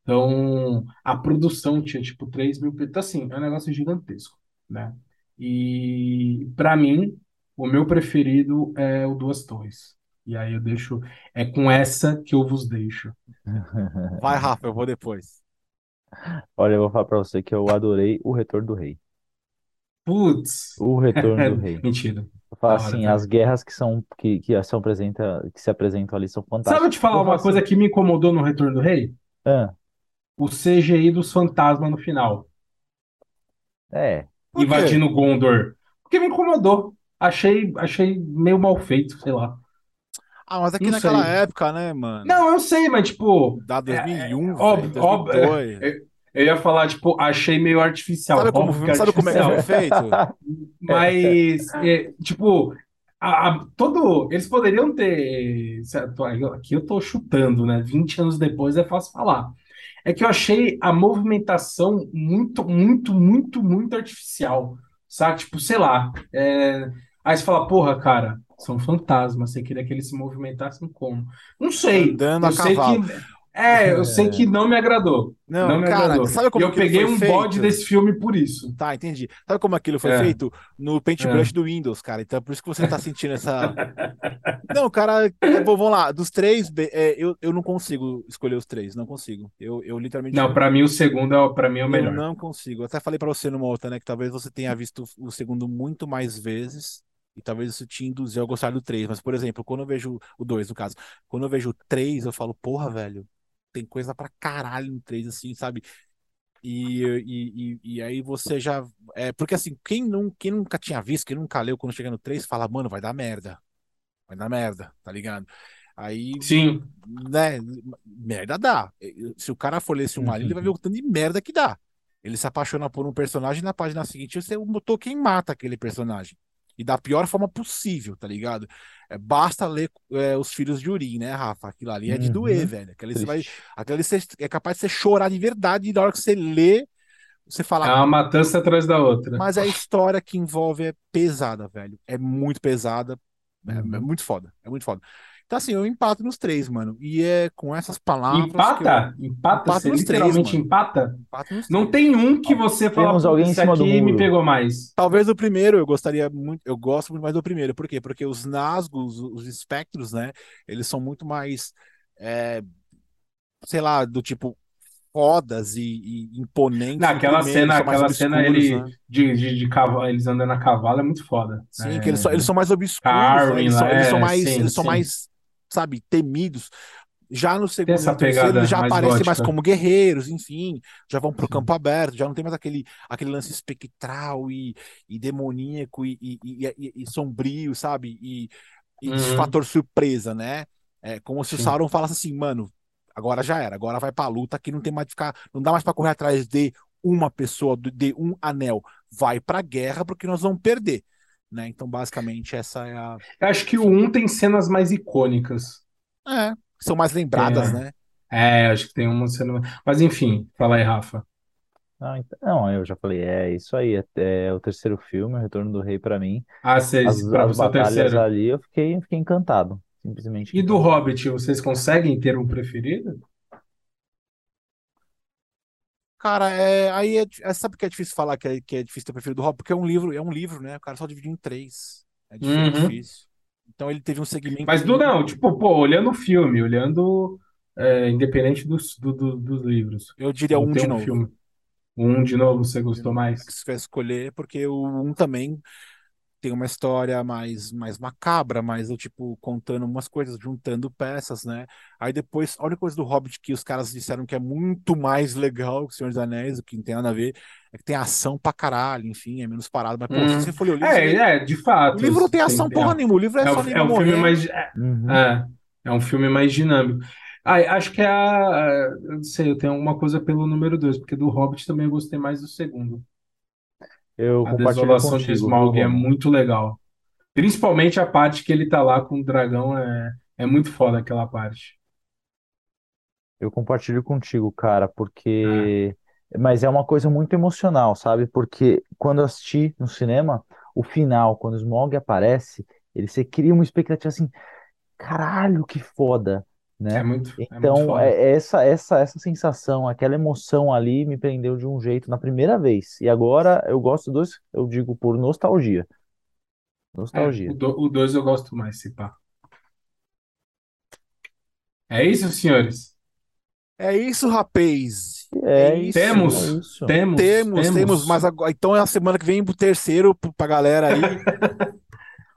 Então, a produção tinha tipo 3 mil. Então, assim, é um negócio gigantesco, né? E, para mim, o meu preferido é o Duas Torres. E aí eu deixo. É com essa que eu vos deixo. Vai, Rafa, eu vou depois. Olha, eu vou falar pra você que eu adorei o Retorno do Rei. Putz! O Retorno do Rei. Mentira. Assim, cara. as guerras que são que, que, são apresenta, que se apresentam ali são fantásticas. Sabe eu te falar uma falo coisa assim, que me incomodou no Retorno do Rei? ah, O CGI dos fantasmas no final, é, invadindo Gondor. Porque me incomodou. Achei, achei meio mal feito, sei lá. Ah, mas aqui Não naquela sei. época, né, mano? Não, eu sei, mas tipo. Da é- 2001, óbvio, velho, óbvio, 2002. é- eu ia falar, tipo, achei meio artificial. Sabe como, é sabe como é que foi artificial. feito? Mas, é, tipo, a- a- todo. Eles poderiam ter. Aqui eu tô chutando, né? 20 anos depois é fácil falar. É que eu achei a movimentação muito, muito, muito, muito artificial. Sabe? Tipo, sei lá. é, Aí você fala, porra, cara, são fantasmas. Você queria que eles se movimentassem como? Não sei. Andando Eu a sei cavalo. que. É, eu sei que não me agradou. Não, Não me cara, agradou. sabe como E eu peguei um feito? bode desse filme por isso. Tá, entendi. Sabe como aquilo foi É. feito? No Paintbrush do Windows, cara. Então, por isso que você tá sentindo essa. Não, cara, é, vamos lá. Dos três, é, eu, eu não consigo escolher os três, não consigo. Eu, eu literalmente. Não, pra mim o segundo é, pra mim é o Eu melhor. não consigo. Eu até falei pra você numa outra, né? Que talvez você tenha visto o segundo muito mais vezes. E talvez isso te induziu a gostar do 3. Mas, por exemplo, quando eu vejo o 2, no caso, quando eu vejo o 3, eu falo, porra, velho, tem coisa pra caralho no 3, assim, sabe? E, e, e, e aí você já. É, porque assim, quem, não, quem nunca tinha visto, quem nunca leu, quando chega no 3, fala, mano, vai dar merda. Vai dar merda, tá ligado? Aí, Sim, né, merda dá. Se o cara for ler esse uma linha, ele vai ver o tanto de merda que dá. Ele se apaixona por um personagem e na página seguinte você botou quem mata aquele personagem. E da pior forma possível, tá ligado? É, basta ler é, Os Filhos de Urim, né, Rafa? Aquilo ali é de Uhum. doer, velho. Aquilo ali, você vai, aquilo ali você é capaz de você chorar de verdade e na hora que você lê, você é fala, uma matança atrás da outra. mas a história que envolve é pesada, velho. É muito pesada. É, é Uhum. muito foda. É muito foda. Então, assim, eu empato nos três, mano. E é com essas palavras que eu Empata? Empata? Empata Você nos três, literalmente mano. empata? empato Não três. tem um que você fala, Temos "Putz, alguém em cima do aqui me muro." pegou mais. Talvez o primeiro eu gostaria muito, eu gosto muito mais do primeiro. Por quê? Porque os Nazgûs, os espectros, né? Eles são muito mais, é, sei lá, do tipo fodas e, e imponentes. Não, no aquela primeiro, cena, são aquela cena ele né? de, de, de cavalo, eles andando a cavalo é muito foda. Sim, É, que eles são, eles são mais obscuros, né? Arwen Eles lá, são, eles são é, mais, sim, eles são sim. mais, sabe, temidos. Já no segundo essa terceiro, já mais aparecem mais como guerreiros, enfim, já vão pro Sim. campo aberto, já não tem mais aquele, aquele lance espectral e, e demoníaco e, e, e- e- sombrio, sabe? E, e Uhum. fator surpresa, né? É como se o Sim. Sauron falasse assim, mano, agora já era, agora vai pra luta, que não tem mais de ficar, não dá mais pra correr atrás de uma pessoa, de- de um anel, vai pra guerra porque nós vamos perder, né? Então, basicamente, essa é a. Eu acho que o 1 tem cenas mais icônicas. É, são mais lembradas, É. né? É, acho que tem uma cena. Mas enfim, fala aí, Rafa. Ah, então, não, eu já falei, é isso aí, é, é o terceiro filme, O Retorno do Rei pra mim. Ah, As, vocês, para as você é o batalhas terceiro. ali, eu fiquei, fiquei encantado, simplesmente E do. Hobbit, vocês conseguem ter um preferido? Cara, é, aí é, é- sabe que é difícil falar que é, que é difícil ter preferido do Hobbit? Porque é um livro, é um livro, né? O cara só dividiu em três. É é Uhum. difícil. Então ele teve um segmento Mas do não, tipo, pô, olhando o filme, olhando é, independente dos, do- do- dos livros. Eu diria um de um novo. filme. Um de novo você gostou mais? se escolher, porque o um também tem uma história mais, mais macabra, mais do tipo, contando umas coisas, juntando peças, né? Aí depois, a única coisa do Hobbit que os caras disseram que é muito mais legal que o Senhor dos Anéis, o que não tem nada a ver, é que tem ação pra caralho, enfim, é menos parado. Mas, pô, se Hum. você for ler o livro, É, é, de o fato. livro não tem ação tem- porra nenhuma, o livro é é, só o, é um filme morrendo. mais. É, Uhum. é, é um filme mais dinâmico. Ah, acho que é a. Eu não sei, eu tenho alguma coisa pelo número dois, porque do Hobbit também eu gostei mais do segundo. Eu A compartilho Desolação de contigo, viu, Smaug é muito legal. Principalmente a parte que ele tá lá com o dragão, é, é muito foda aquela parte. Eu compartilho contigo, cara, É. porque. Mas é uma coisa muito emocional, sabe? Porque quando eu assisti no cinema, o final, quando o Smaug aparece, ele você cria uma expectativa assim, caralho, que foda, É né? muito, é muito Então, é, é essa, essa, essa sensação, aquela emoção ali me prendeu de um jeito na primeira vez. E agora eu gosto dos, eu digo por nostalgia. É, Nostalgia. o, do, o dois eu gosto mais, se pá. É isso, senhores? É isso, rapaz. É É isso, isso. é Temos, isso. temos, Temos, temos, temos. mas agora, então é a semana que vem pro terceiro, pra galera aí.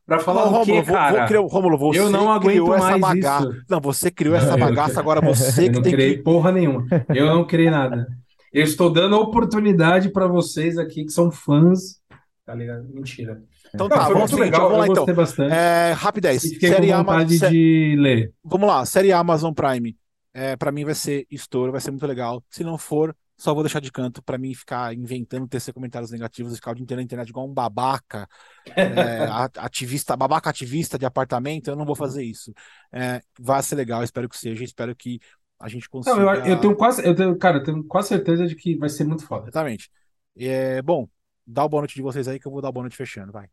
Pra falar Não, o quê, Rômulo, vou, vou cara? criar, Rômulo, você Eu não criou aguento essa mais bagaça. isso. Não, você criou essa bagaça, agora você que não tem criei que. porra nenhuma. Eu não criei nada. Eu estou dando oportunidade para vocês aqui que são fãs. Tá ligado? Mentira. Então Não, tá, foi vamos muito seguinte, legal, vamos lá eu então. gostei bastante. É, rapidez. Com Série Ama... vontade sé- de ler. Vamos lá, série Amazon Prime. É, para mim vai ser estouro, vai ser muito legal. Se não for, só vou deixar de canto pra mim ficar inventando, tecer comentários negativos e ficar o dia inteiro na internet igual um babaca, é, ativista, babaca ativista de apartamento. Eu não vou fazer isso. É, vai ser legal, espero que seja. Espero que a gente Não, eu, consiga. eu tenho quase, eu tenho, cara, eu tenho quase certeza de que vai ser muito foda. Exatamente. É, bom, dá o boa noite de vocês aí que eu vou dar o boa noite fechando, vai.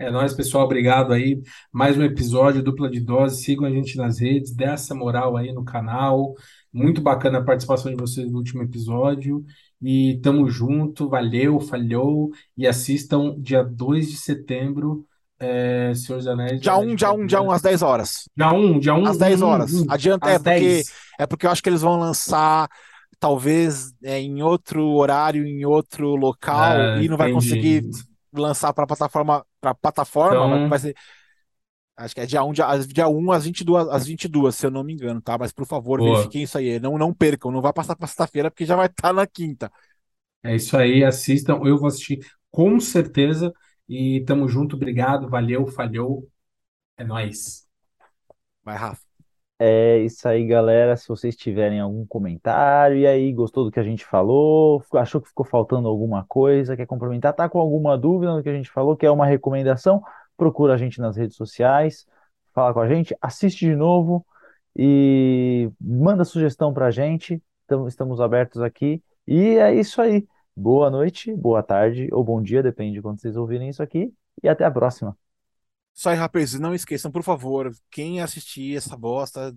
É nóis, pessoal. Obrigado aí. Mais um episódio, dupla de dose. Sigam a gente nas redes, dê essa moral aí no canal. Muito bacana a participação de vocês no último episódio. E tamo junto. Valeu, falhou. E assistam dia 2 de setembro, é, Senhor dos Anéis. Dia Era 1, de dia 1, dia 1, Pedra. às 10 horas. Dia 1, dia 1, Às 10 horas. 1, Adianta, é porque, 10. é porque eu acho que eles vão lançar talvez é, em outro horário, em outro local, Ah, e não vai conseguir entendi. Lançar para plataforma, para plataforma, vai, Então, vai ser, acho que é dia 1, dia, dia 1 às 22, às 22, se eu não me engano, tá? Mas por favor, boa. verifiquem isso aí, não não percam, não vai passar para sexta-feira porque já vai estar na quinta. É isso aí, assistam. Eu vou assistir com certeza. E tamo junto. Obrigado, valeu, falhou. É nóis. Vai, Rafa. É isso aí, galera. Se vocês tiverem algum comentário, e aí, gostou do que a gente falou? Achou que ficou faltando alguma coisa? Quer complementar? Tá com alguma dúvida no que a gente falou? Quer uma recomendação? Procura a gente nas redes sociais, fala com a gente, assiste de novo e manda sugestão pra gente. Estamos abertos aqui. E é isso aí. Boa noite, boa tarde ou bom dia, depende de quando vocês ouvirem isso aqui. E até a próxima. Isso aí, rapazes, não esqueçam, por favor, quem assistir essa bosta,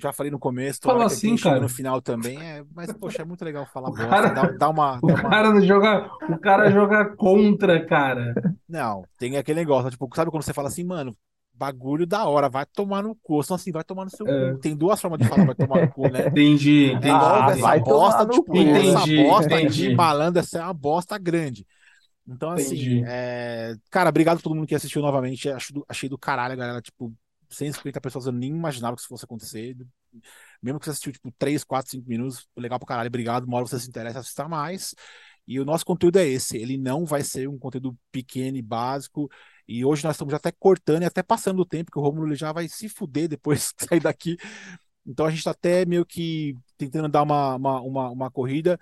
já falei no começo, que assim, cara. no final também, é, mas, poxa, é muito legal falar O bosta, cara, dá, dá uma, o dá uma... cara não joga, o cara joga contra, cara. Não, tem aquele negócio, tipo, sabe quando você fala assim, mano, bagulho da hora, vai tomar no cu, senão assim, vai tomar no seu É, cu. Tem duas formas de falar vai tomar no cu, né? entendi, entendi, Ah, essa entendi. bosta, tipo, cu. essa Entendi, bosta de entendi, malandro, essa é uma bosta grande. Então, assim, é... cara, obrigado a todo mundo que assistiu novamente. Acho do- achei do caralho, galera. Tipo, 150 pessoas, eu nem imaginava que isso fosse acontecer. Mesmo que você assistiu, tipo, 3, 4, 5 minutos, legal pra caralho. Obrigado. Uma hora você se interessa, assista mais. E o nosso conteúdo é esse. Ele não vai ser um conteúdo pequeno e básico. E hoje nós estamos até cortando e até passando o tempo, que o Romulo já vai se fuder depois que sair daqui. Então a gente tá até meio que tentando dar uma, uma, uma, uma corrida.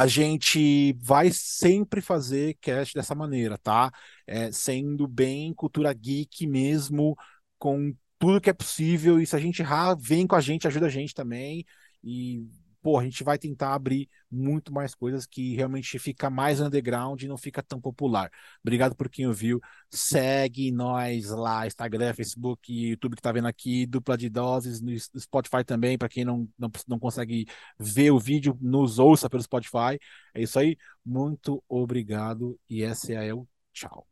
A gente vai sempre fazer cast dessa maneira, tá? É, sendo bem cultura geek mesmo, com tudo que é possível. E se a gente errar, vem com a gente, ajuda a gente também. E pô, a gente vai tentar abrir muito mais coisas que realmente fica mais underground e não fica tão popular. Obrigado por quem ouviu. Segue nós lá, Instagram, Facebook, YouTube que tá vendo aqui, dupla de doses, no Spotify também, para quem não, não, não consegue ver o vídeo, nos ouça pelo Spotify. É isso aí. Muito obrigado e essa é o tchau.